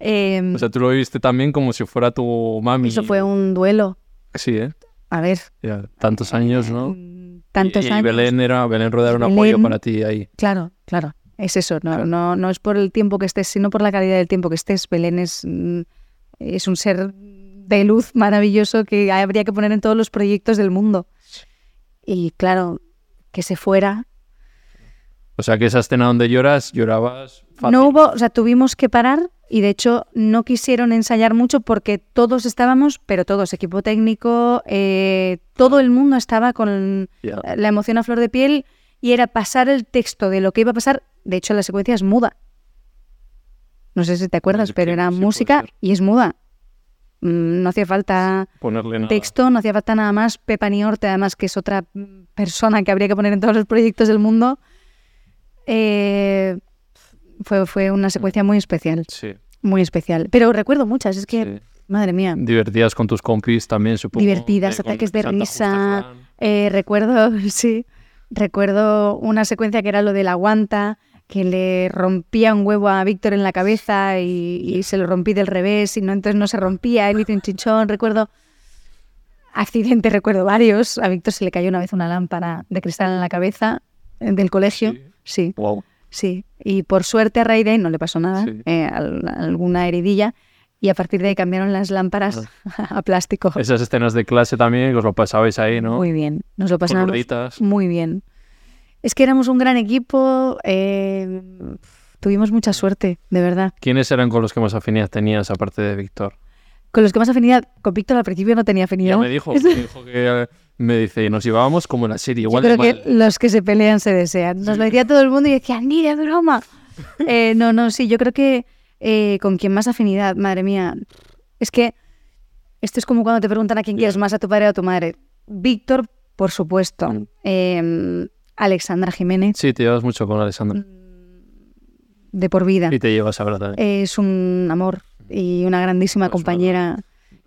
Eh, O sea, tú lo viste también como si fuera tu mami. eso fue un duelo. Sí, ¿eh? A ver, Ya, tantos años, ¿no? Tantos y, y años. Belén era Belén Rueda era un Belén- apoyo para ti ahí. Claro, claro. Es eso, no, no, no es por el tiempo que estés, sino por la calidad del tiempo que estés. Belén es, mm, es un ser de luz maravilloso que habría que poner en todos los proyectos del mundo. Y claro, que se fuera. O sea, que esa escena donde lloras, llorabas fácil. No hubo, o sea, tuvimos que parar y de hecho no quisieron ensayar mucho porque todos estábamos, pero todos, equipo técnico, eh, todo el mundo estaba con la emoción a flor de piel y era pasar el texto de lo que iba a pasar. De hecho, la secuencia es muda. No sé si te acuerdas, Sí, pero era sí, música y es muda. Mm, No hacía falta Ponerle nada. texto, no hacía falta nada más. Pepa Niorte, además, que es otra persona que habría que poner en todos los proyectos del mundo. Eh, fue, fue una secuencia muy especial, Sí, muy especial. Pero recuerdo muchas, es que, sí. madre mía. Divertidas con tus compis también, supongo. Divertidas, Eh, ataques de risa. Eh, recuerdo, sí, recuerdo una secuencia que era lo de la guanta, que le rompía un huevo a Víctor en la cabeza y, y se lo rompí del revés y no, entonces no se rompía, él hizo un chinchón, recuerdo accidentes, recuerdo varios, a Víctor se le cayó una vez una lámpara de cristal en la cabeza eh, del colegio, Sí. sí, Wow. Sí, y por suerte a raíz de ahí no le pasó nada, Sí. eh, al- alguna heridilla y a partir de ahí cambiaron las lámparas a plástico. Esas escenas de clase también, os lo pasabais ahí, ¿no? Muy bien, nos lo pasamos gorditas. muy bien. Es que éramos un gran equipo, eh, tuvimos mucha suerte, de verdad. ¿Quiénes eran con los que más afinidad tenías, aparte de Víctor? Con los que más afinidad, con Víctor al principio no tenía afinidad. Ya me dijo, me dijo que eh, me dice, nos llevábamos como en la serie, Yo igual creo de que los que se pelean se desean. Nos lo decía todo el mundo y decía, ni de broma. Eh, no, no, sí, yo creo que eh, con quien más afinidad, madre mía. Es que esto es como cuando te preguntan a quién quieres más, a tu padre o a tu madre. Víctor, por supuesto. Mm. Eh, Alexandra Jiménez, Sí, te llevas mucho con Alessandra. de por vida. Y te llevas ahora también. Es un amor y una grandísima Pues compañera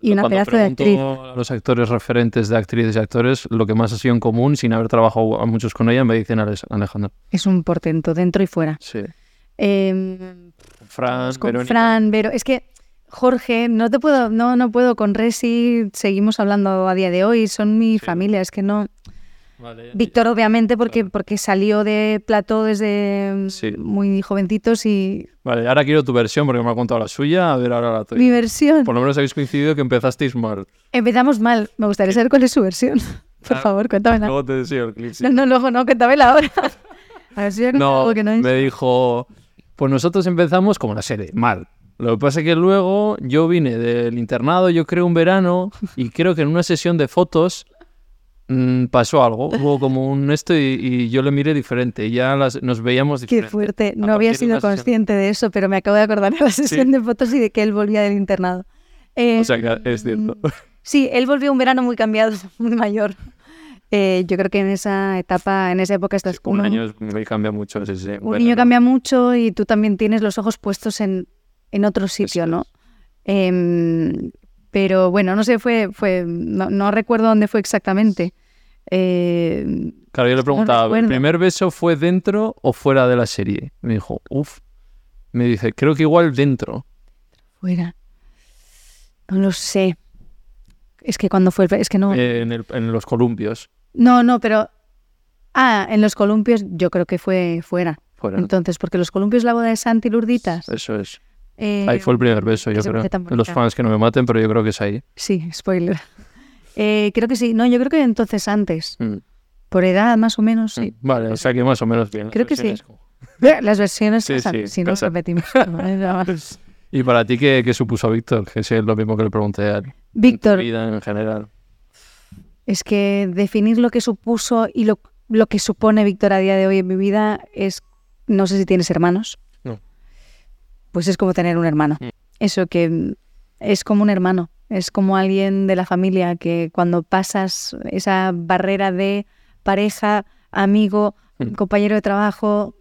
y una Cuando pedazo de actriz. a los actores referentes de actrices y actores, lo que más ha sido en común, sin haber trabajado a muchos con ella, me dicen Alejandra. Es un portento, dentro y fuera. Sí. Eh, Fran, con Verónica. Fran, Vero. Es que Jorge, no te puedo, no, no puedo con Resi, seguimos hablando a día de hoy, son mi Sí. familia, es que no. Vale, ya- Víctor, obviamente, porque, porque salió de plató desde Sí. muy jovencitos y Vale, ahora quiero tu versión porque me ha contado la suya. A ver, ahora la tuya. mi versión. Por lo menos habéis coincidido que empezasteis mal. Empezamos mal, me gustaría saber cuál es su versión. Por Ah, favor, cuéntamela. Luego te deseo el clip. sí. No, no, luego no, cuéntamela ahora. A ver si voy a contar No, algo que no es. me dijo, pues nosotros empezamos como la serie, mal. Lo que pasa es que luego yo vine del internado, yo creo un verano, y creo que en una sesión de fotos mm, pasó algo. Hubo como un esto y, y yo le miré diferente. Ya las- nos veíamos Qué diferente. fuerte. A No había de sido sesión- consciente de eso, pero me acabo de acordar de la sesión de fotos y de que él volvía del internado. Eh, O sea que es cierto. Sí, él volvió un verano muy cambiado, muy mayor. Eh, yo creo que en esa etapa, en esa época estás Un uno- año es- me cambia mucho. sí, sí, un bueno, niño cambia mucho y tú también tienes los ojos puestos en, en otro sitio, ¿no? es. Pero bueno, no sé, fue, fue, no, no recuerdo dónde fue exactamente. Eh, Claro, yo le no preguntaba, ¿el primer beso fue dentro o fuera de la serie? Me dijo, uff. Me dice, creo que igual dentro. fuera. No lo sé. Es que cuando fue el... Es que no... eh, en, el- en los columpios. No, no, pero... Ah, en los columpios yo creo que fue fuera. Fuera. Entonces, porque los columpios la boda de Santi Lurditas. Eso es. Eh, Ahí fue el primer beso, yo creo. Los fans que no me maten, pero yo creo que es ahí. Sí, spoiler. Eh, creo que sí. No, yo creo que entonces antes. Mm. Por edad, más o menos, sí. Mm, Vale, o sea que más o menos bien. Creo que sí. Como- Las versiones Sí, antes, si no repetimos. ¿Y para ti qué, qué supuso Víctor? Que es lo mismo que le pregunté a él. En Víctor, vida en general. es que definir lo que supuso y lo, lo que supone Víctor a día de hoy en mi vida es, no sé si tienes hermanos. Pues es como tener un hermano. Mm. Eso que mm, es como un hermano, es como alguien de la familia que cuando pasas esa barrera de pareja, amigo, Mm. compañero de trabajo,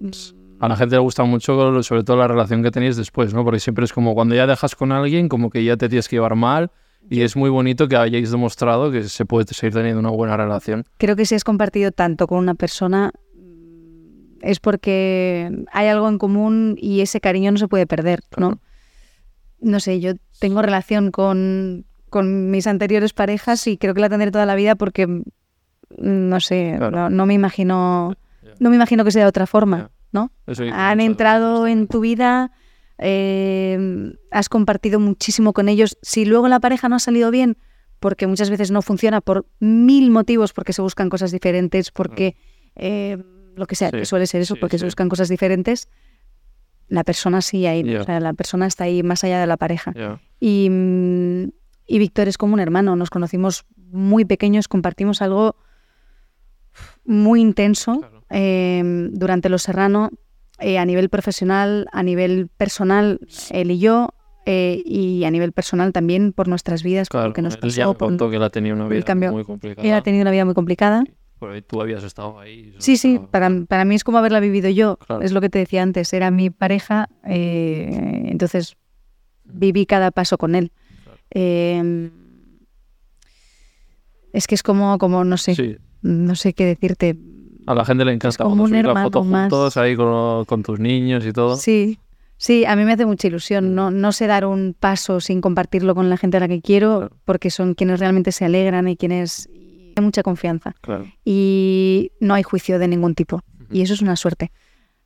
A la gente le gusta mucho, sobre todo la relación que tenéis después, ¿no? Porque siempre es como cuando ya dejas con alguien, como que ya te tienes que llevar mal. Y es muy bonito que hayáis demostrado que se puede seguir teniendo una buena relación. creo que si has compartido tanto con una persona es porque hay algo en común y ese cariño no se puede perder, ¿no? No sé, yo tengo relación con, con mis anteriores parejas y creo que la tendré toda la vida porque, mm, no sé, Claro. no, no me imagino no me imagino que sea de otra forma. ¿no? Han entrado en tu vida, eh, has compartido muchísimo con ellos. Si luego la pareja no ha salido bien, porque muchas veces no funciona por mil motivos, porque se buscan cosas diferentes, porque eh, lo que sea, Sí, que suele ser eso, sí, porque se buscan cosas diferentes, la persona sí ahí, Ya. o sea, la persona está ahí más allá de la pareja. Ya. Y, mm, y Víctor es como un hermano, nos conocimos muy pequeños, compartimos algo muy intenso Claro. eh, durante Los Serrano, eh, a nivel profesional, a nivel personal, él y yo, eh, y a nivel personal también por nuestras vidas, Claro, lo que nos él ya pasó. me por- que él ha tenido una vida muy complicada. Él ha tenido una vida muy complicada. Tú habías estado ahí. Sí, sí, estaba- para, para mí es como haberla vivido yo. Claro. Es lo que te decía antes, era mi pareja, eh, entonces viví cada paso con él. Claro. Eh, es que es como, como no sé, Sí, no sé qué decirte. a la gente le encanta como un hermano foto más. juntos ahí con, con tus niños y todo. Sí, sí, a mí me hace mucha ilusión. No, no sé dar un paso sin compartirlo con la gente a la que quiero, Claro. porque son quienes realmente se alegran y quienes hay mucha confianza. Claro. Y no hay juicio de ningún tipo. Y eso es una suerte.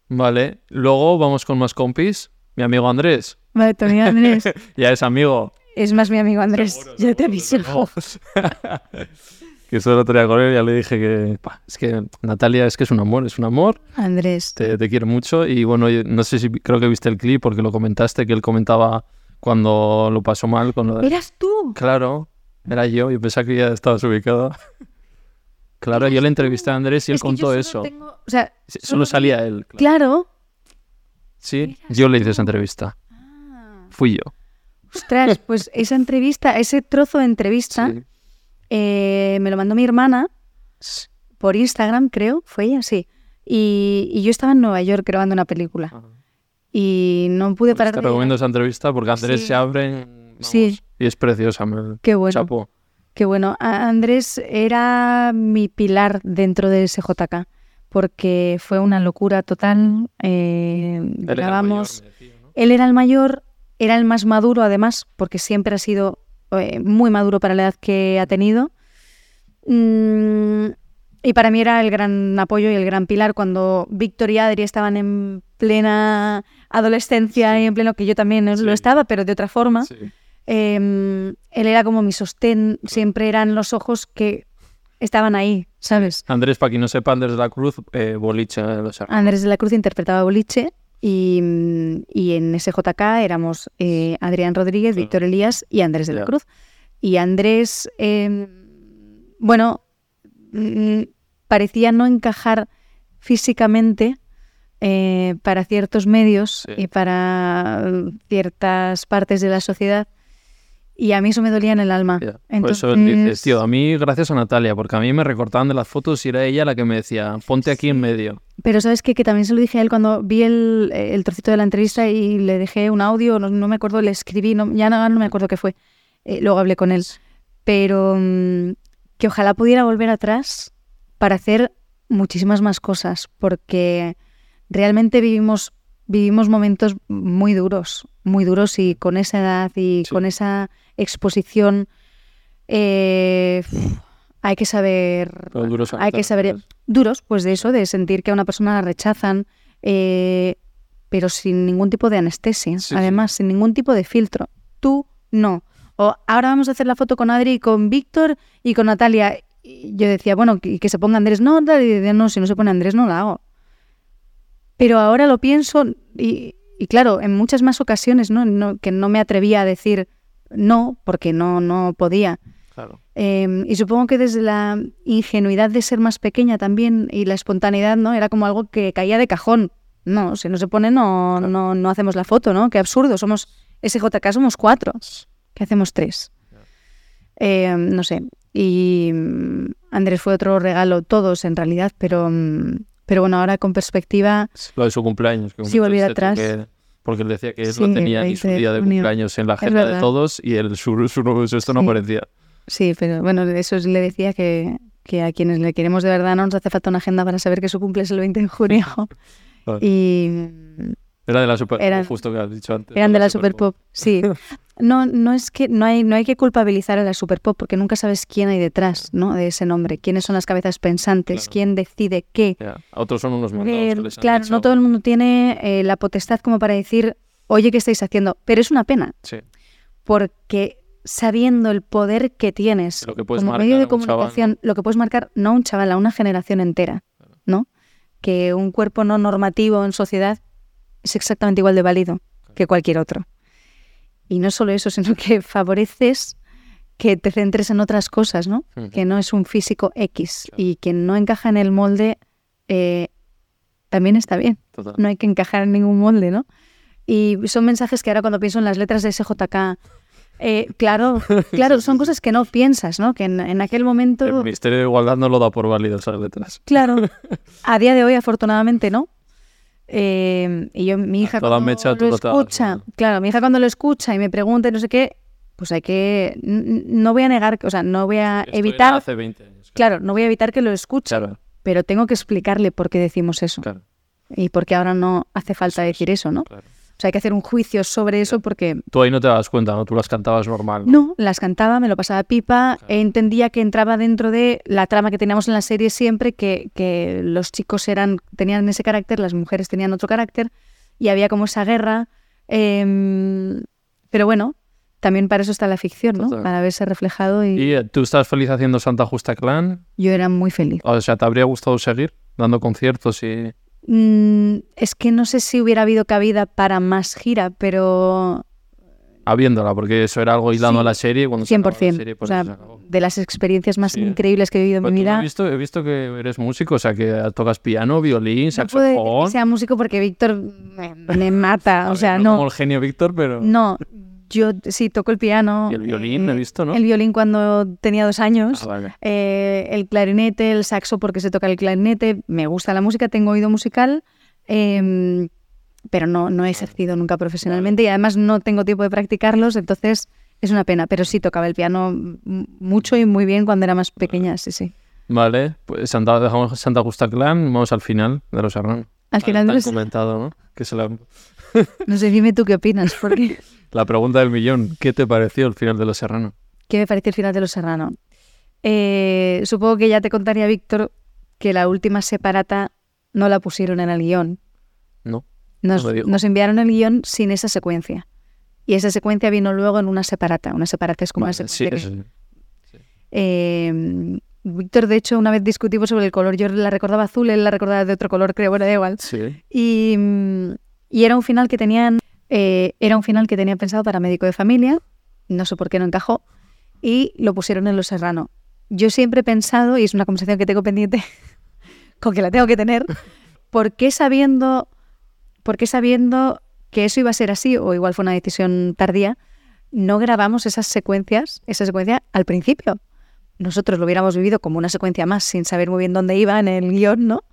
Vale, luego vamos con más compis. Mi amigo Andrés. Vale, Tony Andrés. Ya es amigo. es más mi amigo Andrés. ya te aviso. que esto el otro día con él ya le dije que es que Natalia es que es un amor, es un amor, Andrés. te, te quiero mucho y bueno, no sé si creo que viste el clip porque lo comentaste que él comentaba cuando lo pasó mal con lo de... ¿Eras tú? Claro, era yo, yo pensaba que ya estabas ubicado. Claro, yo le entrevisté a Andrés y él Es que yo contó solo eso. tengo- o sea, Sí, Solo salía él. claro. claro. Sí, yo le hice esa entrevista. Ah, Fui yo. Ostras, pues esa entrevista, ese trozo de entrevista, Sí. eh, me lo mandó mi hermana por Instagram, creo, fue ella, sí. Y, y yo estaba en Nueva York grabando una película Ajá. y no pude Pues parar te de recomiendo esa entrevista porque Andrés Sí. se abre vamos, Sí. Y es preciosa. Me... Qué bueno, Chapo. qué bueno. Andrés era mi pilar dentro de SJK porque fue una locura total. eh, Él era grabamos. mayor, me decía, ¿no? Él era el mayor, era el más maduro además, porque siempre ha sido eh, muy maduro para la edad que ha tenido. Mm, y para mí era el gran apoyo y el gran pilar cuando Víctor y Adri estaban en plena adolescencia y en pleno que yo también Sí. lo estaba, pero de otra forma. Sí. Eh, él era como mi sostén, siempre eran los ojos que estaban ahí, ¿sabes? Andrés, para quien no sepa, Andrés de la Cruz, eh, boliche de los Serranos. Andrés de la Cruz interpretaba Boliche y, y en SJK éramos eh, Adrián Rodríguez. Víctor Elías y Andrés de la. Cruz. Y Andrés, eh, bueno, mm, parecía no encajar físicamente eh, para ciertos medios Sí. y para ciertas partes de la sociedad. Y a mí eso me dolía en el alma. Por Entonces, eso dices, tío, a mí gracias a Natalia, porque a mí me recortaban de las fotos y era ella la que me decía, ponte aquí en medio. Pero sabes qué? que también se lo dije a él cuando vi el, el trocito de la entrevista y le dejé un audio, no, no me acuerdo, le escribí, no, ya no, no me acuerdo qué fue. eh, luego hablé con él, pero mm, que ojalá pudiera volver atrás para hacer muchísimas más cosas, porque realmente vivimos, vivimos momentos muy duros, muy duros y con esa edad y Sí. con esa exposición eh, hay que saber duros hay que saber duros, pues de eso, de sentir que a una persona la rechazan, eh, pero sin ningún tipo de anestesia, Sí, sí. además, sin ningún tipo de filtro. Tú no. O ahora vamos a hacer la foto con Adri, y con Víctor y con Natalia. Y yo decía, bueno, que, que se ponga Andrés, no, no, si no se pone Andrés no la hago. Pero ahora lo pienso y, y claro, en muchas más ocasiones, ¿no? No- que no me atrevía a decir no, porque no, no podía. Claro. Eh, y supongo que desde la ingenuidad de ser más pequeña también y la espontaneidad, ¿no? Era como algo que caía de cajón. No, si no se pone, no, Claro. no, no hacemos la foto, ¿no? Qué absurdo. Somos, SJK somos cuatro, que hacemos tres. Eh, no sé. Y mm, Andrés fue otro regalo, todos en realidad, pero, mm, pero bueno, ahora con perspectiva, Lo de su cumpleaños. Que Sí, volví atrás. que- porque él decía que él Sí, lo tenía y su 20 de día de cumpleaños en la agenda de todos y el, su, esto no aparecía. sí, pero bueno, eso le decía que, que a quienes le queremos de verdad no nos hace falta una agenda para saber que su cumple es el 20 de junio. Y Era de la Super Eran- justo que has dicho antes. Eran de la Super Pop, sí. No, no es que no hay, no hay que culpabilizar a la Super Pop porque nunca sabes quién hay detrás, ¿no? De ese nombre, quiénes son las cabezas pensantes, Claro. quién decide qué. Ya, Otros son unos mandados. Porque, que les han claro, dicho. no todo el mundo tiene eh, la potestad como para decir, oye, ¿qué estáis haciendo? Pero es una pena, Sí. porque sabiendo el poder que tienes Lo que como marcar medio de chaval, comunicación, lo que puedes marcar no a un chaval, a una generación entera, ¿no? Que un cuerpo no normativo en sociedad es exactamente igual de válido que cualquier otro. Y no solo eso, sino que favoreces que te centres en otras cosas, ¿no? Ujú. Que no es un físico X Claro. y que no encaja en el molde, eh, también está bien. Total. No hay que encajar en ningún molde, ¿no? Y son mensajes que ahora cuando pienso en las letras de SJK, eh, claro, claro, son cosas que no piensas, ¿no? Que en, en aquel El momento, Ministerio de Igualdad no lo da por válido esas letras. claro, a día de hoy afortunadamente no. Eh, y yo, mi hija cuando mecha, lo escucha, claro, mi hija cuando lo escucha y me pregunta y no sé qué, pues hay que, no voy a negar, o sea, no voy a Esto evitar, Hace 20 años. claro, no voy a evitar que lo escuche, Claro, pero tengo que explicarle por qué decimos eso claro, y por qué ahora no hace falta decir eso, ¿no? claro. O sea, hay que hacer un juicio sobre eso porque Tú ahí no te das cuenta, ¿no? Tú las cantabas normal. no, las cantaba, me lo pasaba pipa, Claro. e entendía que entraba dentro de la trama que teníamos en la serie siempre, que, que los chicos eran tenían ese carácter, las mujeres tenían otro carácter, y había como esa guerra. em, pero bueno, también para eso está la ficción, ¿no? Total. Para verse reflejado y, ¿Y eh, tú estás feliz haciendo Santa Justa Clan? yo era muy feliz. O sea, ¿te habría gustado seguir dando conciertos y...? Mm, es que no sé si hubiera habido cabida para más gira, pero Habiéndola, porque eso era algo hilado Sí, a la serie. Cuando se acabó la 100%. serie, o pues sea, se de las experiencias más Sí. increíbles que he vivido en Pero mi vida. He visto, he visto que eres músico, o sea, que tocas piano, violín, No puedo decir saxofón. que sea músico porque Víctor me, me mata. O ver, sea, no no. como el genio Víctor, pero... No, yo sí toco el piano. Y el violín, eh, he visto, ¿no? El violín cuando tenía dos años. Ah, vale. eh, el clarinete, el saxo porque se toca el clarinete. Me gusta la música, tengo oído musical. em, pero no, no he ejercido nunca profesionalmente y además no tengo tiempo de practicarlos, entonces es una pena. Pero sí tocaba el piano mucho y muy bien cuando era más pequeña, sí, sí. Vale, pues Santa, dejamos Santa Justa Clan, vamos al final de los Serrano. Al final los- comentado, ¿no? Que se la... No sé, dime tú qué opinas, porque... la pregunta del millón, ¿qué te pareció el final de los Serrano? ¿Qué me parece el final de Los Serrano? Eh, supongo que ya te contaría, Víctor, que la última separata no la pusieron en el guion. No. Nos, No enviaron el guion sin esa secuencia. Y esa secuencia vino luego en una separata. Una separata es como Vale, una sí, secuencia que- eso sí. Eh, Víctor, de hecho, una vez discutimos sobre el color. Yo la recordaba azul, él la recordaba de otro color, creo, bueno, da igual. Sí. Y, y era un final que tenían, eh, era un final que tenía pensado para médico de familia, no sé por qué no encajó, y lo pusieron en Los Serrano. Yo siempre he pensado, y es una conversación que tengo pendiente, con que la tengo que tener, ¿por qué sabiendo, por qué sabiendo que eso iba a ser así, o igual fue una decisión tardía, no grabamos esas secuencias, esa secuencia al principio? Nosotros lo hubiéramos vivido como una secuencia más, sin saber muy bien dónde iba en el guion, ¿no?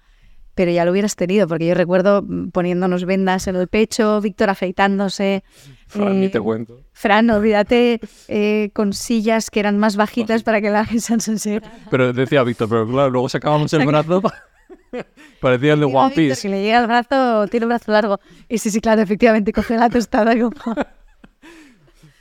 pero ya lo hubieras tenido, porque yo recuerdo mm, poniéndonos vendas en el pecho, Víctor afeitándose. Fran, ni eh, te cuento. Fran, olvídate, eh, con sillas que eran más bajitas para que la gente se Pero decía Víctor, pero claro, luego sacábamos el brazo. Parecía el de One Si Piece. le llega el brazo, tiene un brazo largo. Y sí, sí, claro, efectivamente, coge la tostada como...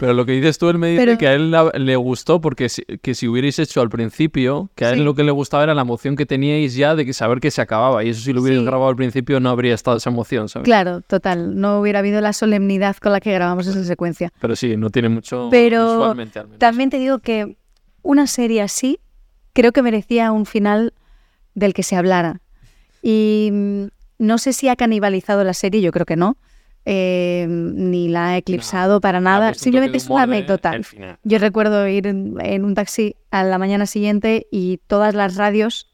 Pero lo que dices tú, él me dice Pero- que a él la- le gustó porque si, que si hubierais hecho al principio, que a él Sí. lo que le gustaba era la emoción que teníais ya de que saber que se acababa. Y eso si lo hubierais Sí. grabado al principio no habría estado esa emoción, ¿sabes? Claro, total. No hubiera habido la solemnidad con la que grabamos esa secuencia. Pero sí, no tiene mucho Pero visualmente al menos. También te digo que una serie así creo que merecía un final del que se hablara. Y mm, no sé si ha canibalizado la serie, yo creo que no. Eh, ni la ha eclipsado para nada. Simplemente es una de- anécdota. Yo recuerdo ir en, en un taxi a la mañana siguiente y todas las radios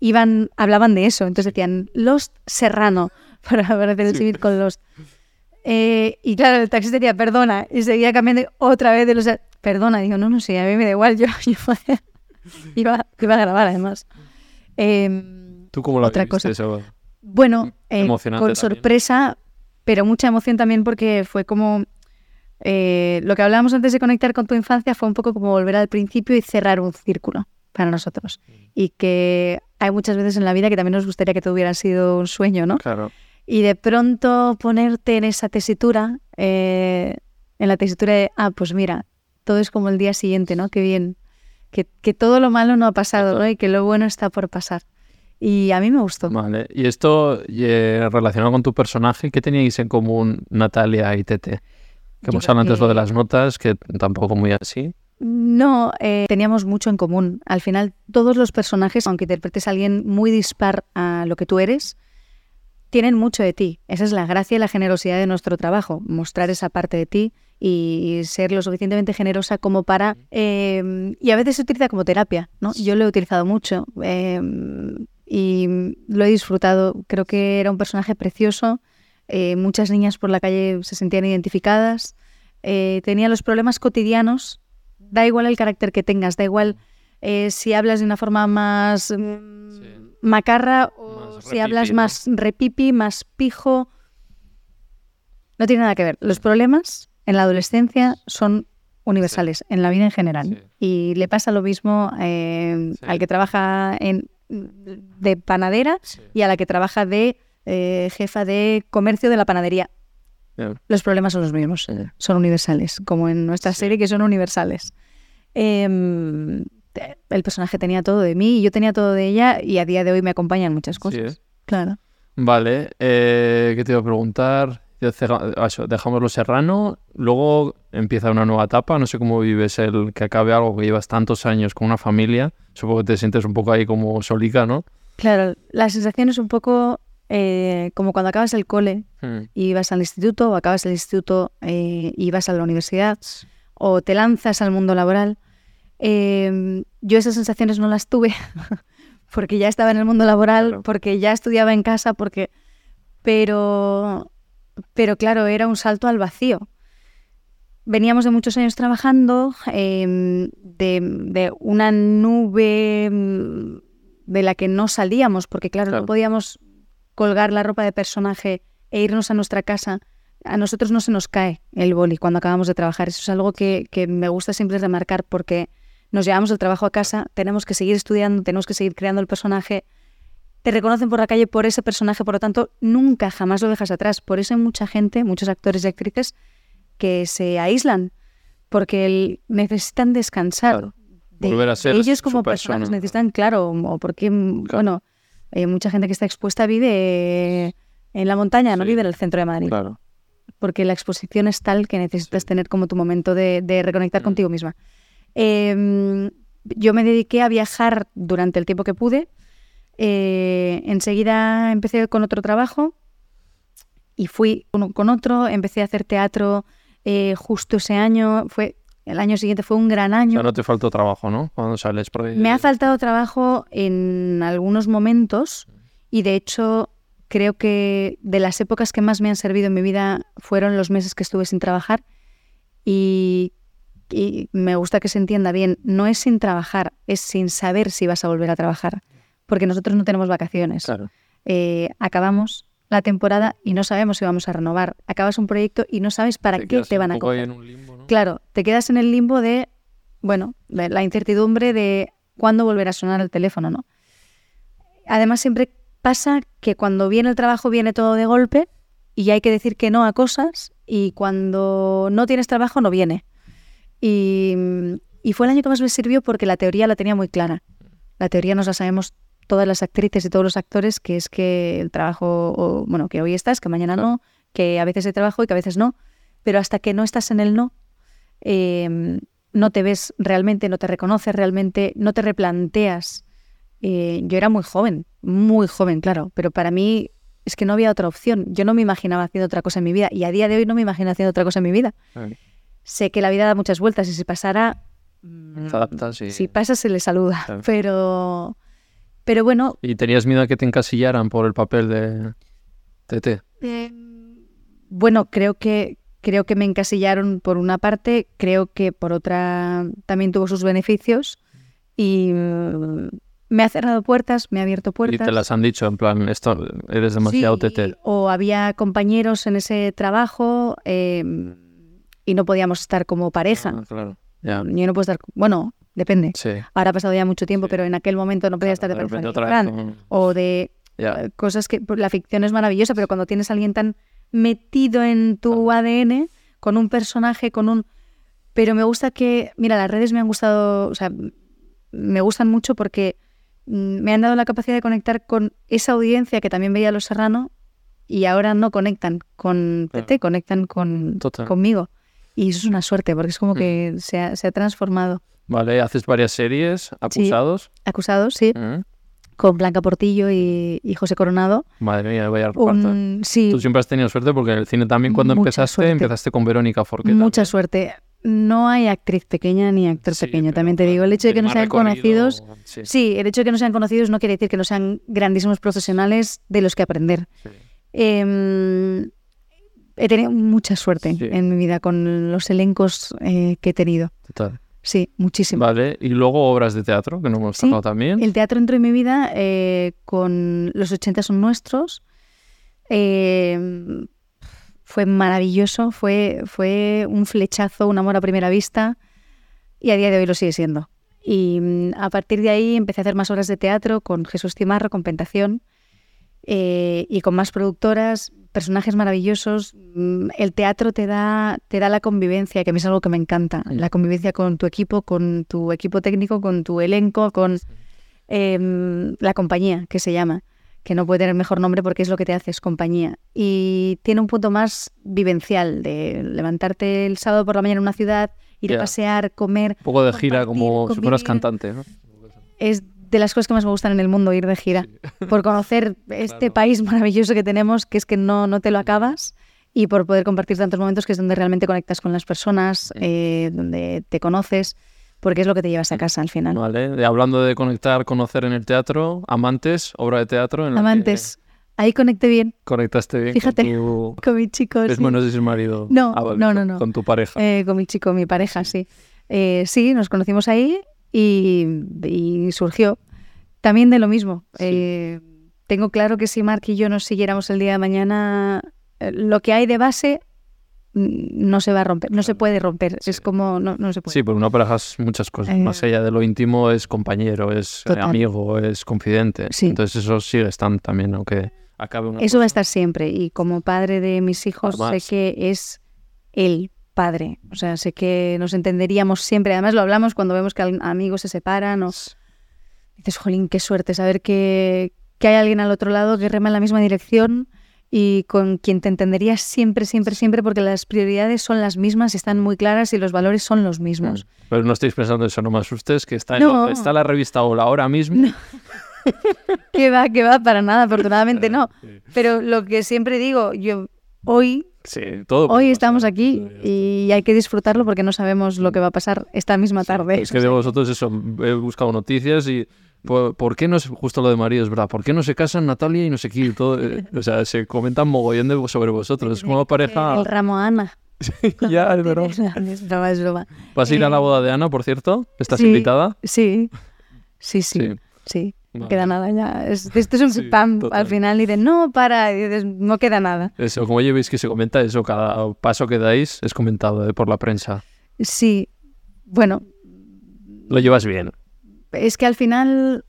iban, hablaban de eso. Entonces decían Lost Serrano para hacer el símil con Lost. Eh, y claro, el taxi decía perdona y seguía cambiando otra vez de los perdona. Digo, no, no sé, a mí me da igual. Yo, yo iba, iba a grabar además. Em, ¿Tú cómo lo otra cosa. eso? bueno, eh, con también. sorpresa, pero mucha emoción también porque fue como... eh, lo que hablábamos antes de conectar con tu infancia fue un poco como volver al principio y cerrar un círculo para nosotros. Mm. Y que hay muchas veces en la vida que también nos gustaría que todo hubiera sido un sueño, ¿no? Claro. Y de pronto ponerte en esa tesitura, eh, en la tesitura de, ah, pues mira, todo es como el día siguiente, ¿no? Qué bien. Que, que todo lo malo no ha pasado, ¿no? Y que lo bueno está por pasar. Y a mí me gustó. Vale. Y esto eh, relacionado con tu personaje, ¿qué teníais en común Natalia y Tete? Que hemos hablado antes lo de las notas, que tampoco muy así. No, eh, teníamos mucho en común. Al final, todos los personajes, aunque interpretes a alguien muy dispar a lo que tú eres, tienen mucho de ti. Esa es la gracia y la generosidad de nuestro trabajo, mostrar esa parte de ti y ser lo suficientemente generosa como para... eh, y a veces se utiliza como terapia, ¿no? Yo lo he utilizado mucho eh, y lo he disfrutado. Creo que era un personaje precioso. eh, muchas niñas por la calle se sentían identificadas. eh, tenía los problemas cotidianos. Da igual el carácter que tengas, da igual eh, si hablas de una forma más mm, Sí. macarra o Más si hablas más repipi, más pijo. No tiene nada que ver. Los problemas en la adolescencia son universales, en la vida en general. Sí. Y le pasa lo mismo eh, Sí. al que trabaja en, de panadera y a la que trabaja de eh, jefa de comercio de la panadería. Los problemas son los mismos, son universales, como en nuestra serie que son universales. Em, el personaje tenía todo de mí y yo tenía todo de ella y a día de hoy me acompañan muchas Sí, cosas. ¿eh? Claro. Vale, eh, ¿qué te iba a preguntar? Ah, eso, Dejamos lo serrano, luego empieza una nueva etapa, no sé cómo vives el que acabe algo que llevas tantos años con una familia, supongo que te sientes un poco ahí como solica, ¿no? Claro, la sensación es un poco eh, como cuando acabas el cole Hmm. y vas al instituto o acabas el instituto eh, y vas a la universidad o te lanzas al mundo laboral. Eh, yo esas sensaciones no las tuve porque ya estaba en el mundo laboral, porque ya estudiaba en casa, porque... Pero, pero claro, era un salto al vacío. Veníamos de muchos años trabajando, eh, de, de una nube mm, de la que no salíamos, porque claro, Claro. no podíamos colgar la ropa de personaje e irnos a nuestra casa. A nosotros no se nos cae el boli cuando acabamos de trabajar. Eso es algo que, que me gusta siempre remarcar porque nos llevamos el trabajo a casa, tenemos que seguir estudiando, tenemos que seguir creando el personaje. Te reconocen por la calle por ese personaje, por lo tanto, nunca jamás lo dejas atrás. Por eso hay mucha gente, muchos actores y actrices que se aíslan porque el- necesitan descansar. Claro. de- Volver a ser ellos como persona, personas necesitan, claro, o porque, bueno, eh, mucha gente que está expuesta vive en la montaña, no Sí. vive en el centro de Madrid Claro. porque la exposición es tal que necesitas tener como tu momento de, de reconectar Mm. contigo misma. Eh, yo me dediqué a viajar durante el tiempo que pude. Eh, enseguida empecé con otro trabajo y fui uno con otro. Empecé a hacer teatro eh, justo ese año. Fue el año siguiente fue un gran O año. sea, no te faltó trabajo, ¿no? Cuando sales por ahí. Me ha faltado trabajo en algunos momentos y de hecho creo que de las épocas que más me han servido en mi vida fueron los meses que estuve sin trabajar y, y me gusta que se entienda bien, no es sin trabajar, es sin saber si vas a volver a trabajar, porque nosotros no tenemos vacaciones. Claro. Eh, acabamos la temporada y no sabemos si vamos a renovar. Acabas un proyecto y no sabes para qué te un van a poco ahí coger. en un limbo, ¿no? Claro, te quedas en el limbo de, bueno, de la incertidumbre de cuándo volverá a sonar el teléfono, ¿no? Además, siempre pasa que cuando viene el trabajo viene todo de golpe y hay que decir que no a cosas y cuando no tienes trabajo no viene. Y, y fue el año que más me sirvió porque la teoría la tenía muy clara. La teoría nos la sabemos todas las actrices y todos los actores, que es que el trabajo, o, bueno, que hoy estás, que mañana no, que a veces hay trabajo y que a veces no, pero hasta que no estás en el no, eh, no te ves realmente, no te reconoces realmente, no te replanteas. Eh, yo era muy joven, muy joven, claro, pero para mí es que no había otra opción. Yo no me imaginaba haciendo otra cosa en mi vida y a día de hoy no me imagino haciendo otra cosa en mi vida. Vale. Sé que la vida da muchas vueltas y si pasara, mm, Te adaptas y... si pasa se le saluda, Claro. pero, pero bueno, ¿Y tenías miedo a que te encasillaran por el papel de TT? Eh, bueno, creo que creo que me encasillaron por una parte, creo que por otra también tuvo sus beneficios y mm, me ha cerrado puertas, me ha abierto Y puertas. te las han dicho, en plan, esto eres demasiado Sí, TT. O había compañeros en ese trabajo eh, y no podíamos estar como pareja. Ah, claro. Ya. Yo no puedo estar, bueno, depende. Sí. Ahora ha pasado ya mucho tiempo, Sí. pero en aquel momento no podía estar de de con- O de eh, cosas que pues, la ficción es maravillosa, pero cuando tienes a alguien tan metido en tu ADN, con un personaje, con un... Pero me gusta que, mira, las redes me han gustado, o sea, me gustan mucho porque mm, me han dado la capacidad de conectar con esa audiencia que también veía Los Serrano y ahora no conectan con. TT, conectan con, Total. conmigo. Y eso es una suerte, porque es como Mm. que se ha, se ha transformado. Vale, haces varias series, acusados. Acusados, sí, Mm. con Blanca Portillo y, y José Coronado. Madre mía, vaya reparto. Un- sí, Tú siempre has tenido suerte porque en el cine también cuando Mucha empezaste, suerte. empezaste con Verónica Forqué. Mucha también. suerte. No hay actriz pequeña ni actor Sí, pequeño, también te digo. El hecho de que no sean recorrido, conocidos, Sí, sí, el hecho de que no sean conocidos no quiere decir que no sean grandísimos profesionales de los que aprender. Eh, he tenido mucha suerte en mi vida con los elencos eh, que he tenido. Total. Sí, muchísimo. Vale, y luego obras de teatro, que no hemos Sí, tocado también. El teatro entró en mi vida eh, con Los 80 son nuestros. Eh, fue maravilloso, fue, fue un flechazo, un amor a primera vista y a día de hoy lo sigue siendo. Y mm, a partir de ahí empecé a hacer más obras de teatro con Jesús Cimarro, con Pentación eh, y con más productoras, personajes maravillosos. Mm, El teatro te da, te da la convivencia, que a mí es algo que me encanta. La convivencia con tu equipo, con tu equipo técnico, con tu elenco, con em, la compañía, que se llama, que no puede tener mejor nombre porque es lo que te hace, es compañía. Y tiene un punto más vivencial, de levantarte el sábado por la mañana en una ciudad, ir a pasear, comer. Un poco de gira como si fueras cantante, ¿no? Es de las cosas que más me gustan en el mundo, ir de gira, por conocer este Claro. país maravilloso que tenemos, que es que no, no te lo acabas. Y por poder compartir tantos momentos que es donde realmente conectas con las personas, eh, donde te conoces, porque es lo que te llevas a casa al final. Vale, hablando de conectar, conocer en el teatro, Amantes, obra de teatro en la que Amantes, ahí conecté bien conectaste bien Fíjate. con tu... con mi chico. Es sí. bueno, si es marido. No, Ah, vale, no, no, no. Con tu pareja. Eh, con mi chico, mi pareja, sí. Eh, sí, nos conocimos ahí y, y surgió también de lo mismo. Sí. Eh, tengo claro que si Mark y yo nos siguiéramos el día de mañana, eh, lo que hay de base mm, no se va a romper, no se puede romper. Sí. Es como, no, no se puede. Sí, porque una pareja es muchas cosas. Eh, Más allá de lo íntimo, es compañero, es Total. amigo, es confidente. Sí. Entonces eso sigue estando también, aunque acabe una Eso va a estar siempre. Y como padre de mis hijos, Además. sé que es el padre. O sea, sé que nos entenderíamos siempre. Además, lo hablamos cuando vemos que amigos se separan o dices, jolín, qué suerte saber que, que hay alguien al otro lado que rema en la misma dirección y con quien te entenderías siempre, siempre, siempre, porque las prioridades son las mismas están muy claras y los valores son los mismos. Pero no estéis pensando eso, no me asustes, que está, en- está la revista Hola ahora mismo. Que va, que va, para nada, afortunadamente no. Pero lo que siempre digo, yo hoy Sí, todo. puede Hoy pasar. estamos aquí y hay que disfrutarlo porque no sabemos lo que va a pasar esta misma tarde. Es que de vosotros eso, he buscado noticias y ¿por, por qué no se, justo lo de María es verdad, ¿por qué no se casan Natalia y no sé qué? Y todo, eh, o sea, se comentan mogollón de, sobre vosotros. Es como pareja. El ramo a Ana. ya, es verdad. Es broma, es broma. ¿Vas a ir a la Eh, boda de Ana, por cierto? ¿Estás sí. invitada? Sí, sí, sí, Sí. No queda nada ya. Es- esto es un Sí, spam. total. Al final dicen, no, para, y dices, no queda nada. Eso, como ya veis que se comenta eso, cada paso que dais es comentado eh, por la prensa. Sí, bueno, Lo llevas bien. es que al final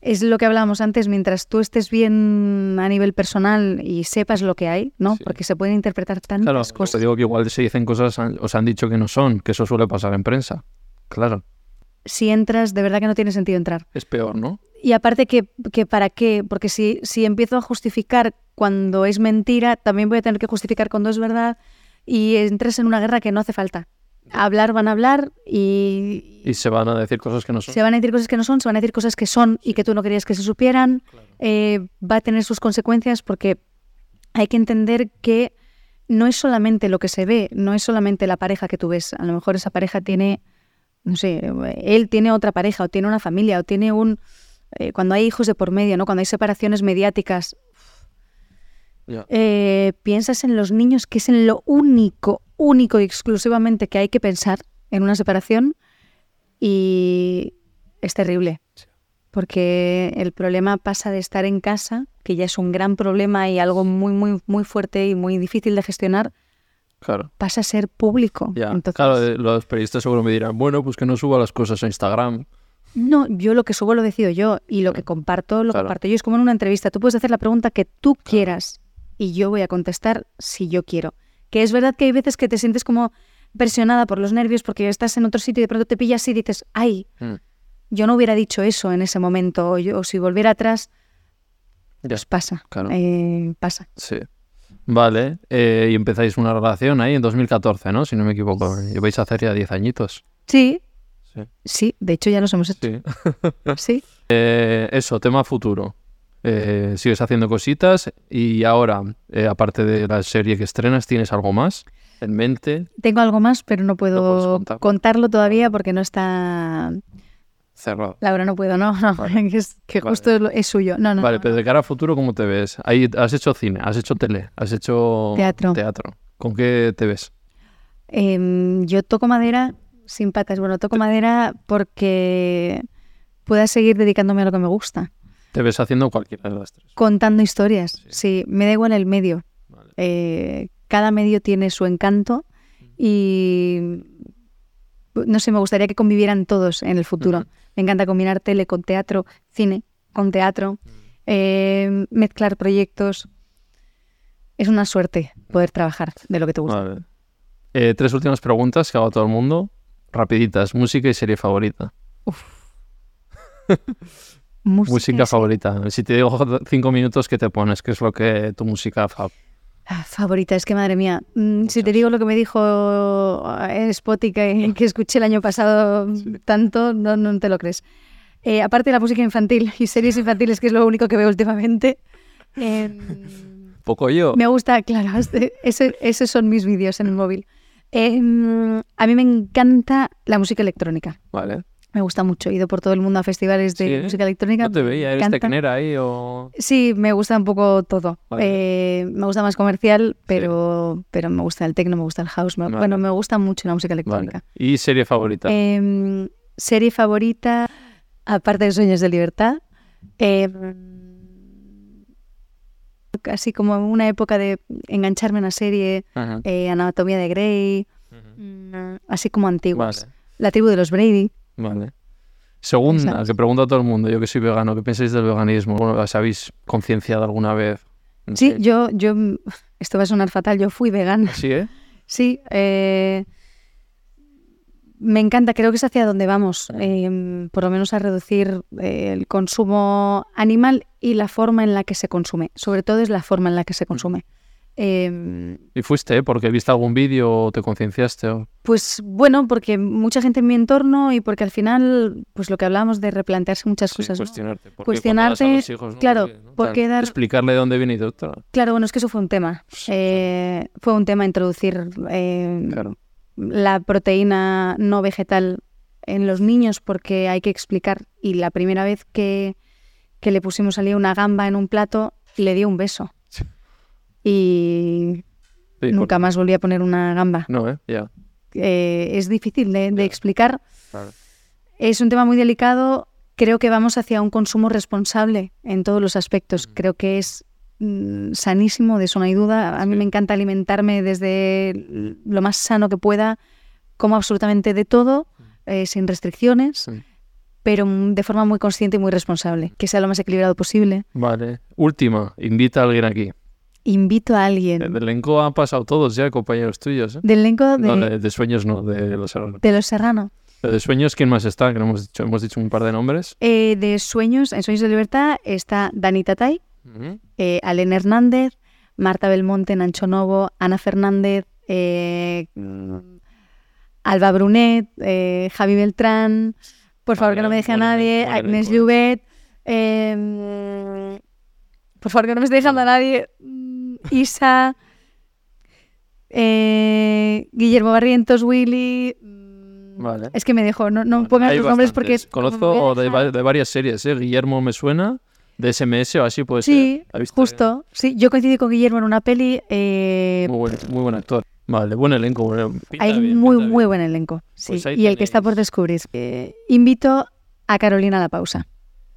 es lo que hablábamos antes, mientras tú estés bien a nivel personal y sepas lo que hay, ¿no? Sí. Porque se pueden interpretar Claro, tantas te cosas. digo que igual se dicen cosas, os han dicho que no son, que eso suele pasar en prensa. Claro, Si entras, de verdad que no tiene sentido entrar. es peor, ¿no? Y aparte que, que para qué, porque si, si empiezo a justificar cuando es mentira, también voy a tener que justificar cuando es verdad y entras en una guerra que no hace falta. Hablar van a hablar y, Y se van a decir cosas que no son. se van a decir cosas que no son, se van a decir cosas que son y que tú no querías que se supieran. Eh, va a tener sus consecuencias porque hay que entender que no es solamente lo que se ve, no es solamente la pareja que tú ves. A lo mejor esa pareja tiene, no sé, él tiene otra pareja o tiene una familia o tiene un... eh, cuando hay hijos de por medio, ¿no? Cuando hay separaciones mediáticas, eh, piensas en los niños, que es en lo único, único y exclusivamente que hay que pensar en una separación y es terrible. Porque el problema pasa de estar en casa, que ya es un gran problema y algo muy, muy, muy fuerte y muy difícil de gestionar, Claro. pasa a ser público. Ya. Entonces, Claro, eh, los periodistas seguro me dirán, bueno, pues que no suba las cosas a Instagram. No, yo lo que subo lo decido yo y lo que comparto lo Claro. comparto yo. Es como en una entrevista. Tú puedes hacer la pregunta que tú quieras y yo voy a contestar si yo quiero. Que es verdad que hay veces que te sientes como presionada por los nervios porque estás en otro sitio y de pronto te pillas y dices, ay, Mm. yo no hubiera dicho eso en ese momento o, yo, o si volviera atrás, Ya. pues pasa. Claro. eh, pasa. Sí. Vale, eh, y empezáis una relación ahí en 2014, ¿no? Si no me equivoco. Y vais a hacer ya 10 añitos. Sí, Sí. sí, de hecho ya los hemos hecho. Sí. Sí. Eh, eso, tema futuro. Eh, sigues haciendo cositas y ahora, eh, aparte de la serie que estrenas, ¿tienes algo más en mente? Tengo algo más, pero no puedo contarlo. contarlo todavía porque no está Cerrado. Laura, no puedo, no, no, Vale. es, que justo es, suyo. No, no, Vale, pero de cara a futuro, ¿cómo te ves? Ahí has hecho cine, has hecho tele, has hecho Teatro. teatro. ¿Con qué te ves? Em, yo toco madera sin patas. Bueno, toco madera porque pueda seguir dedicándome a lo que me gusta. Te ves haciendo cualquiera de las tres. Contando historias. Sí, me da igual el medio. Vale. Eh, cada medio tiene su encanto y no sé, me gustaría que convivieran todos en el futuro. Me encanta combinar tele con teatro, cine con teatro, eh, mezclar proyectos. Es una suerte poder trabajar de lo que te gusta. Vale. Eh, tres últimas preguntas que hago a todo el mundo. Rapiditas. Música y serie favorita. Música favorita. Si te digo cinco minutos, ¿qué te pones? ¿Qué es lo que tu música fa- Ah, favorita, es que madre mía. mm, Si te digo lo que me dijo en Spotify que escuché el año pasado tanto, no, no te lo crees. Eh, aparte de la música infantil y series infantiles, que es lo único que veo últimamente, em, Poco yo. me gusta, claro, esos son mis vídeos en el móvil. Em, a mí me encanta la música electrónica. Vale. Me gusta mucho. He ido por todo el mundo a festivales de Sí, ¿eh? música electrónica. No te veía, eres tecnera ahí o... Sí, me gusta un poco todo. Vale. Eh, me gusta más comercial, pero, pero me gusta el techno, me gusta el house. me- Vale. Bueno, me gusta mucho la música Vale. electrónica. ¿Y serie favorita? Em, serie favorita, aparte de Sueños de Libertad. em, así como una época de engancharme a una serie, eh, Anatomía de Grey, mm, así como antiguas. Vale. La tribu de los Brady. Vale. Segunda, que pregunto a todo el mundo, yo que soy vegano, ¿qué pensáis del veganismo? Bueno, ¿os habéis concienciado alguna vez? Sí, yo, yo, esto va a sonar fatal, yo fui vegana. Sí, ¿eh? Sí, eh, me encanta, creo que es hacia donde vamos, eh, por lo menos a reducir eh, el consumo animal y la forma en la que se consume. Sobre todo es la forma en la que se consume. Eh, ¿Y fuiste, eh? Porque viste algún vídeo o te concienciaste? o- pues bueno, porque mucha gente en mi entorno y porque al final, pues lo que hablábamos de replantearse muchas Sí, cosas. ¿no? cuestionarte. porque Cuestionarte, cuando das a los hijos, ¿no? claro, ¿no? ¿por Tal, qué dar- Explicarle de dónde viene y todo. Claro, bueno, es que eso fue un tema. Eh, fue un tema introducir eh, Claro. La proteína no vegetal en los niños porque hay que explicar. Y la primera vez que, que le pusimos allí una gamba en un plato, le dio un beso. Sí. Y Sí, nunca más volví a poner una gamba. No, ¿eh? Ya. Eh, es difícil de, explicar. Claro. Es un tema muy delicado creo que vamos hacia un consumo responsable en todos los aspectos. Creo que es mm, sanísimo, de eso no hay duda. A mí Sí. me encanta alimentarme desde lo más sano que pueda, como absolutamente de todo, eh, sin restricciones, Sí. pero mm, de forma muy consciente y muy responsable, que sea lo más equilibrado posible. Vale. Última, invita a alguien aquí. Invito a alguien Del elenco han pasado todos ya, compañeros tuyos. ¿eh? del elenco de, No, de, de sueños no, de los Serrano. de Los Serrano. De sueños, ¿quién más está? Que no hemos dicho, hemos dicho un par de nombres. Eh, de Sueños, en Sueños de Libertad está Dani Tatay, Eh, Alen Hernández, Marta Belmonte, Nancho Novo, Ana Fernández, eh, Alba Brunet, eh, Javi Beltrán, por favor que no me deje a nadie, Agnes Llobet, eh, por favor que no me esté dejando a nadie, mm, Isa, eh, Guillermo Barrientos, Willy. mm, Vale. Es que me dejo, no, no pongas los nombres porque. Conozco de, va- de varias series, ¿eh? Guillermo me suena, de SMS o así puede Sí, ser. ¿Ha visto? justo. Sí, yo coincidí con Guillermo en una peli. eh, Muy buen, muy buen actor. Vale, buen elenco. bueno, hay bien, muy, muy bien. buen elenco. Sí. Pues y el que está por descubrir. Eh, invito a Carolina a la pausa.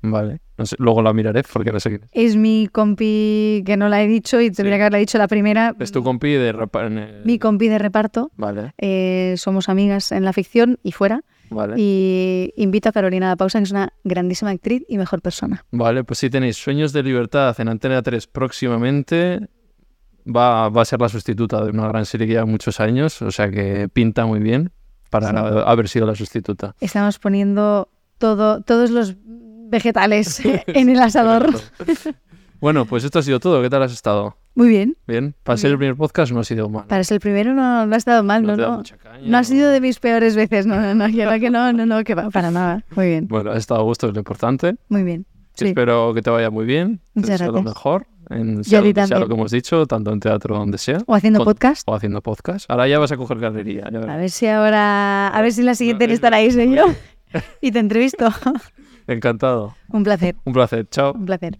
Vale, no sé, luego la miraré porque no sé quién es. Es mi compi que no la he dicho y tendría Sí. que haberla dicho la primera. Es tu compi de repa- en el- Mi compi de reparto. Vale, eh, somos amigas en la ficción y fuera. Vale. Y invito a Carolina a la pausa, que es una grandísima actriz y mejor persona. Vale, pues si tenéis Sueños de Libertad en Antena 3 próximamente, va, va a ser la sustituta de una gran serie que lleva muchos años, o sea que pinta muy bien para Sí. haber sido la sustituta. Estamos poniendo todo, todos los vegetales en el asador. Bueno, pues esto ha sido todo. ¿Qué tal has estado? Muy bien. Bien. Para Muy ser el primer podcast no ha sido mal. Para ser el primero no, no ha estado mal, No no, no. mucha caña, No ha sido de mis peores veces, no, no, no, que no, que no, no, no, que va, para nada. Muy bien, Bueno, has estado a gusto, es lo importante. muy bien. Sí. Espero que te vaya muy bien. Muchas deseo lo gracias. mejor. En sea, lo sea lo que hemos dicho, tanto en teatro o donde sea. O haciendo Con- podcast. O haciendo podcast. Ahora ya vas a coger galería. ya. A ver si ahora, a ver si la siguiente en es estar ahí soy yo. Y te entrevisto. Encantado. Un placer, Un placer. Chao. un placer.